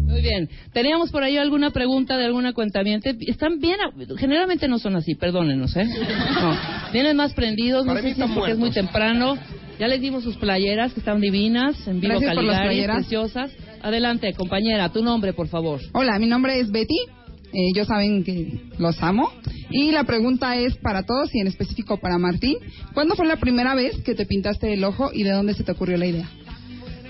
Muy bien. ¿Teníamos por ahí alguna pregunta de alguna cuentamiente? Están bien, a- generalmente no son así, perdónenos, ¿eh? No. Vienen más prendidos, no Para sé si es porque es muy temprano. Ya les dimos sus playeras, que están divinas, en vivo Gracias por las Caligari, playeras. preciosas. Adelante, compañera, tu nombre, por favor. Hola, mi nombre es Betty. Eh, ellos saben que los amo. Y la pregunta es para todos y en específico para Martín. ¿Cuándo fue la primera vez que te pintaste el ojo y de dónde se te ocurrió la idea?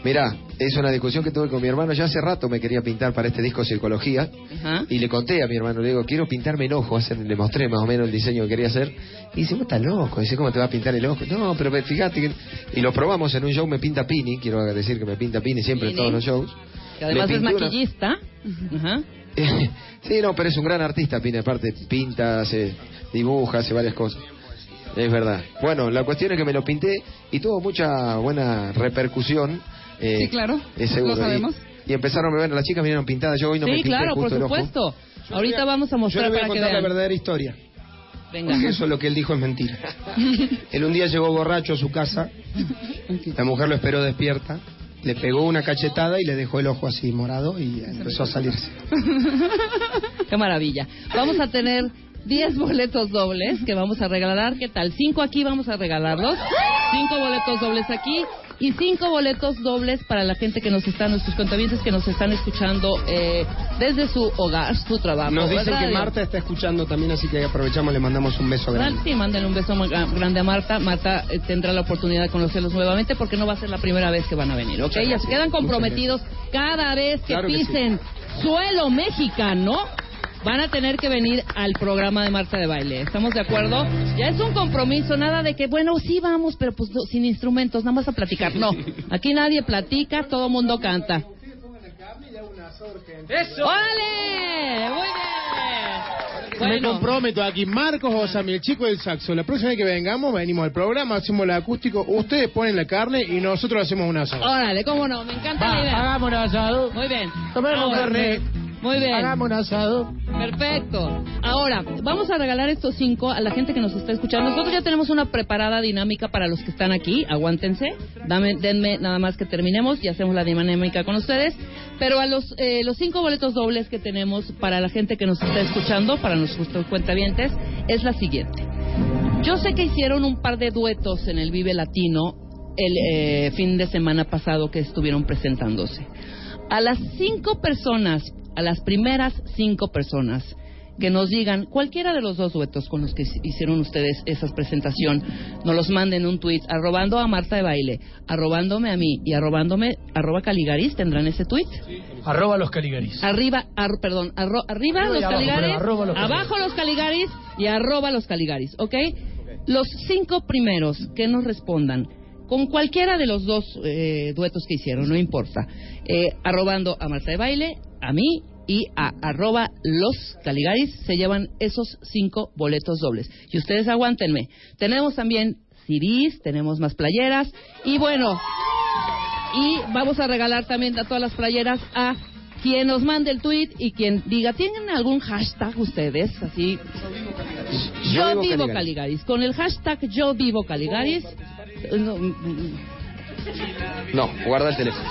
Mira, es una discusión que tuve con mi hermano. Ya hace rato me quería pintar para este disco Circología. Ajá. Y le conté a mi hermano, le digo, quiero pintarme el ojo. Hacer- le mostré más o menos el diseño que quería hacer. Y dice, vos estás loco. Dice, ¿cómo te va a pintar el ojo? No, pero fíjate que... Y lo probamos en un show, me pinta Pini. Quiero decir que me pinta Pini siempre en todos los shows. Que además es una- maquillista. Sí, no, pero es un gran artista, Pini. Aparte, pinta, hace, dibuja, hace varias cosas. Es verdad. Bueno, la cuestión es que me lo pinté y tuvo mucha buena repercusión. Eh, Sí, claro, Es seguro. lo sabemos. Y, y empezaron, bueno, las chicas vinieron pintadas. Yo hoy no me sí, pinté claro, por justo el ojo. supuesto. Ahorita vamos a mostrar voy a para que contar la vean. verdadera historia. Venga. Porque eso es lo que él dijo es mentira. Él un día llegó borracho a su casa, la mujer lo esperó despierta, le pegó una cachetada y le dejó el ojo así morado y empezó a salirse. Qué maravilla. Vamos a tener 10 boletos dobles que vamos a regalar. ¿Qué tal? Cinco aquí vamos a regalarlos. Cinco boletos dobles aquí. Y cinco boletos dobles para la gente que nos está, nuestros contabientes que nos están escuchando eh, desde su hogar, su trabajo. Nos dicen que Marta está escuchando también, así que aprovechamos, le mandamos un beso grande. Sí, mándenle un beso grande a Marta. Marta eh, tendrá la oportunidad de conocerlos nuevamente porque no va a ser la primera vez que van a venir, ¿ok? Muchas Ya se gracias. quedan comprometidos cada vez que Claro que sí. pisen suelo mexicano. Van a tener que venir al programa de Marta de Baile. ¿Estamos de acuerdo? Ya es un compromiso, nada de que, bueno, sí vamos, pero pues no, sin instrumentos, nada más a platicar. No, aquí nadie platica, todo mundo canta. ¡Eso! ¡Órale! Muy bien. Me Bueno. comprometo aquí, Marcos Osami, el chico del saxo. La próxima vez que vengamos, venimos al programa, hacemos el acústico, ustedes ponen la carne y nosotros hacemos un asado. Órale, cómo no, me encanta Va, la idea. hagamos un asado. Muy bien. Tomemos carne. Muy bien. Hagamos un asado. Perfecto. Ahora, vamos a regalar estos cinco a la gente que nos está escuchando. Nosotros ya tenemos una preparada dinámica para los que están aquí. Aguántense. Dame, denme nada más que terminemos y hacemos la dinámica con ustedes. Pero a los, eh, los cinco boletos dobles que tenemos para la gente que nos está escuchando, para nuestros cuentavientes, es la siguiente. Yo sé que hicieron un par de duetos en el Vive Latino el eh, fin de semana pasado que estuvieron presentándose. A las cinco personas, a las primeras cinco personas que nos digan cualquiera de los dos duetos con los que hicieron ustedes esa presentación, nos los manden un tweet arrobando a Marta de Baile, arrobándome a mí y arrobándome arroba Caligaris, ¿tendrán ese tweet? Arroba los Caligaris. Arriba, ar- perdón, arro- arriba los abajo, Caligaris, arroba los abajo los Caligaris y arroba los Caligaris, ¿ok? Los cinco primeros que nos respondan con cualquiera de los dos eh, duetos que hicieron, no importa, eh, arrobando a Marta de Baile, a mí y a arroba los Caligaris, se llevan esos cinco boletos dobles. Y ustedes aguántenme. Tenemos también CDs, tenemos más playeras y bueno, y vamos a regalar también a todas las playeras a quien nos mande el tweet y quien diga, ¿tienen algún hashtag ustedes? Así. Yo, vivo, Caligaris. Con el hashtag Yo vivo Caligaris. no, mm, mm, No, guarda el teléfono.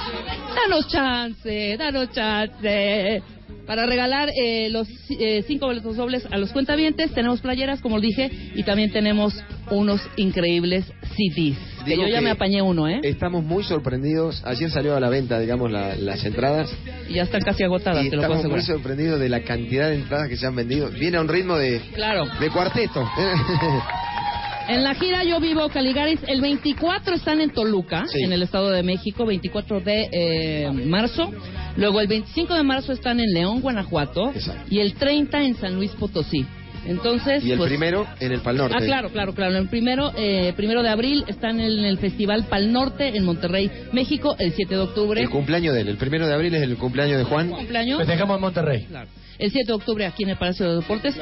danos chance, danos chance. Para regalar eh, los eh, cinco boletos dobles a los cuentavientes, tenemos playeras, como dije, y también tenemos unos increíbles CDs. Que yo ya que me apañé uno, ¿eh? Estamos muy sorprendidos. Ayer salió a la venta, digamos, la- las entradas. Y ya están casi agotadas, Y te lo puedo estamos muy asegurar. sorprendidos de la cantidad de entradas que se han vendido. Viene a un ritmo de, Claro. de cuarteto. En la gira Yo Vivo Caligaris, el 24 están en Toluca, Sí. en el Estado de México, 24 de eh, marzo. Luego el 25 de marzo están en León, Guanajuato. Y el 30 en San Luis Potosí. Entonces, y el pues, primero en el Pal Norte. Ah, claro, claro, claro. El primero, eh, primero de abril están en el Festival Pal Norte en Monterrey, México, el 7 de octubre. El cumpleaños de él. El primero de abril es el cumpleaños de Juan. cumpleaños? Festejamos en Monterrey. Claro. El 7 de octubre aquí en el Palacio de Deportes.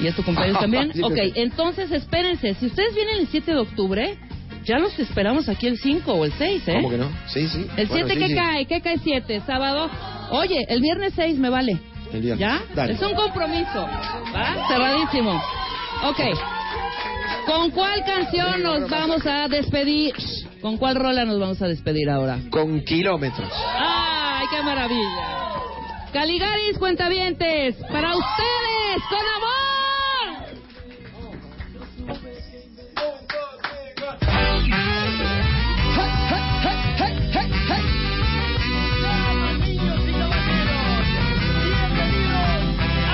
¿Y es tu cumpleaños también? Ok, entonces espérense. Si ustedes vienen el 7 de octubre, ya los esperamos aquí el 5 o el 6, ¿eh? ¿Cómo que no? Sí, sí. El 7 Bueno, sí, ¿qué sí. cae? ¿Qué cae 7? ¿Sábado? Oye, el viernes 6 me vale. El viernes. ¿Ya? Dale. Es un compromiso. ¿Va? Cerradísimo. Ok. ¿Con cuál canción nos vamos a despedir? ¿Con cuál rola nos vamos a despedir ahora? Con kilómetros. ¡Ay, qué maravilla! Caligaris, cuentavientes, para ustedes, con amor.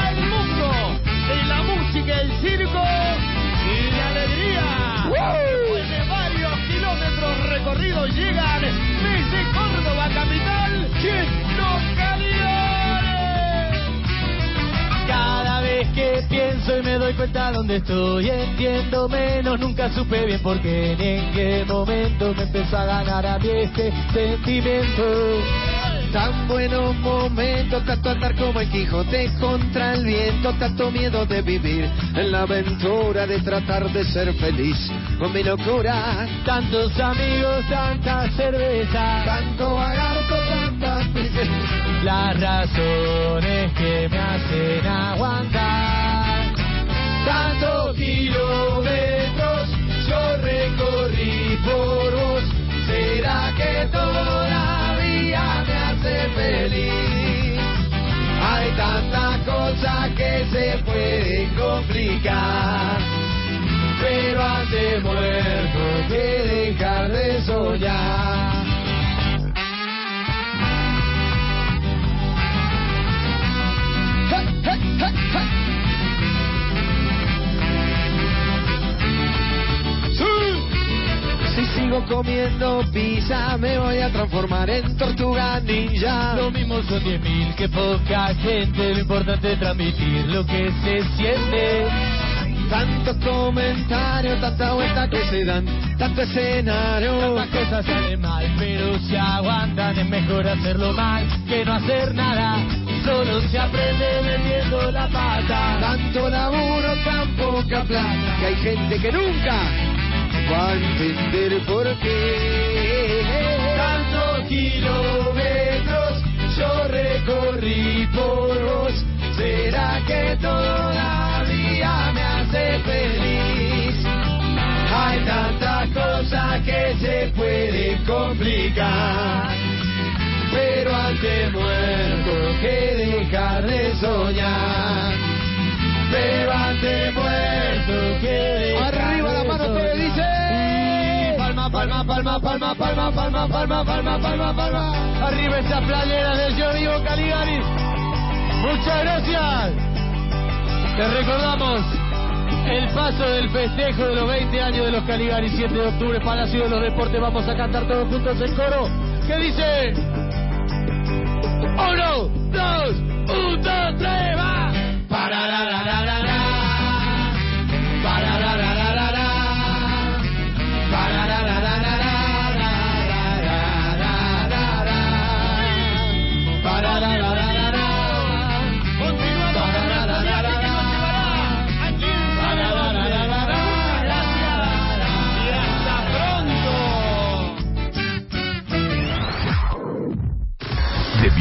al mundo de la música, el circo cuenta dónde estoy, entiendo menos, nunca supe bien por qué ni en qué momento me empezó a ganar a mí este sentimiento. Tan buenos momentos, tanto andar como el Quijote contra el viento, tanto miedo de vivir en la aventura de tratar de ser feliz con mi locura. Tantos amigos, tanta cerveza, tanto lagarto, tantas las razones que me hacen aguantar. Tantos kilómetros yo recorrí por vos. ¿Será que todavía me hace feliz? Hay tanta cosa que se puede complicar. Pero ante muerto que dejar de soñar. Hey, comiendo pizza, me voy a transformar en tortuga ninja. Lo mismo son 10.000 que poca gente, lo importante es transmitir lo que se siente. Tantos comentarios, tanta vuelta que se dan, tanto escenario. Tantas cosas salen mal, pero se aguantan, es mejor hacerlo mal que no hacer nada. Solo se aprende metiendo la pata. Tanto laburo, tan poca plata, que hay gente que nunca va a entender por qué. Tantos kilómetros yo recorrí por vos. ¿Será que todavía me hace feliz? Hay tantas cosas que se pueden complicar. Pero antes muerto que dejar de soñar. Pero antes muerto que dejar Arriba la mano. Palma, palma, palma, palma, palma, palma, palma, palma, palma. Arriba esa playera del Yo Vivo Caligari. Muchas gracias. Te recordamos el paso del festejo de los 20 años de los Caligari, 7 de octubre, Palacio de los Deportes. Vamos a cantar todos juntos el coro. ¿Qué dice? Uno, dos, un, dos, tres, va. Para la la la da da da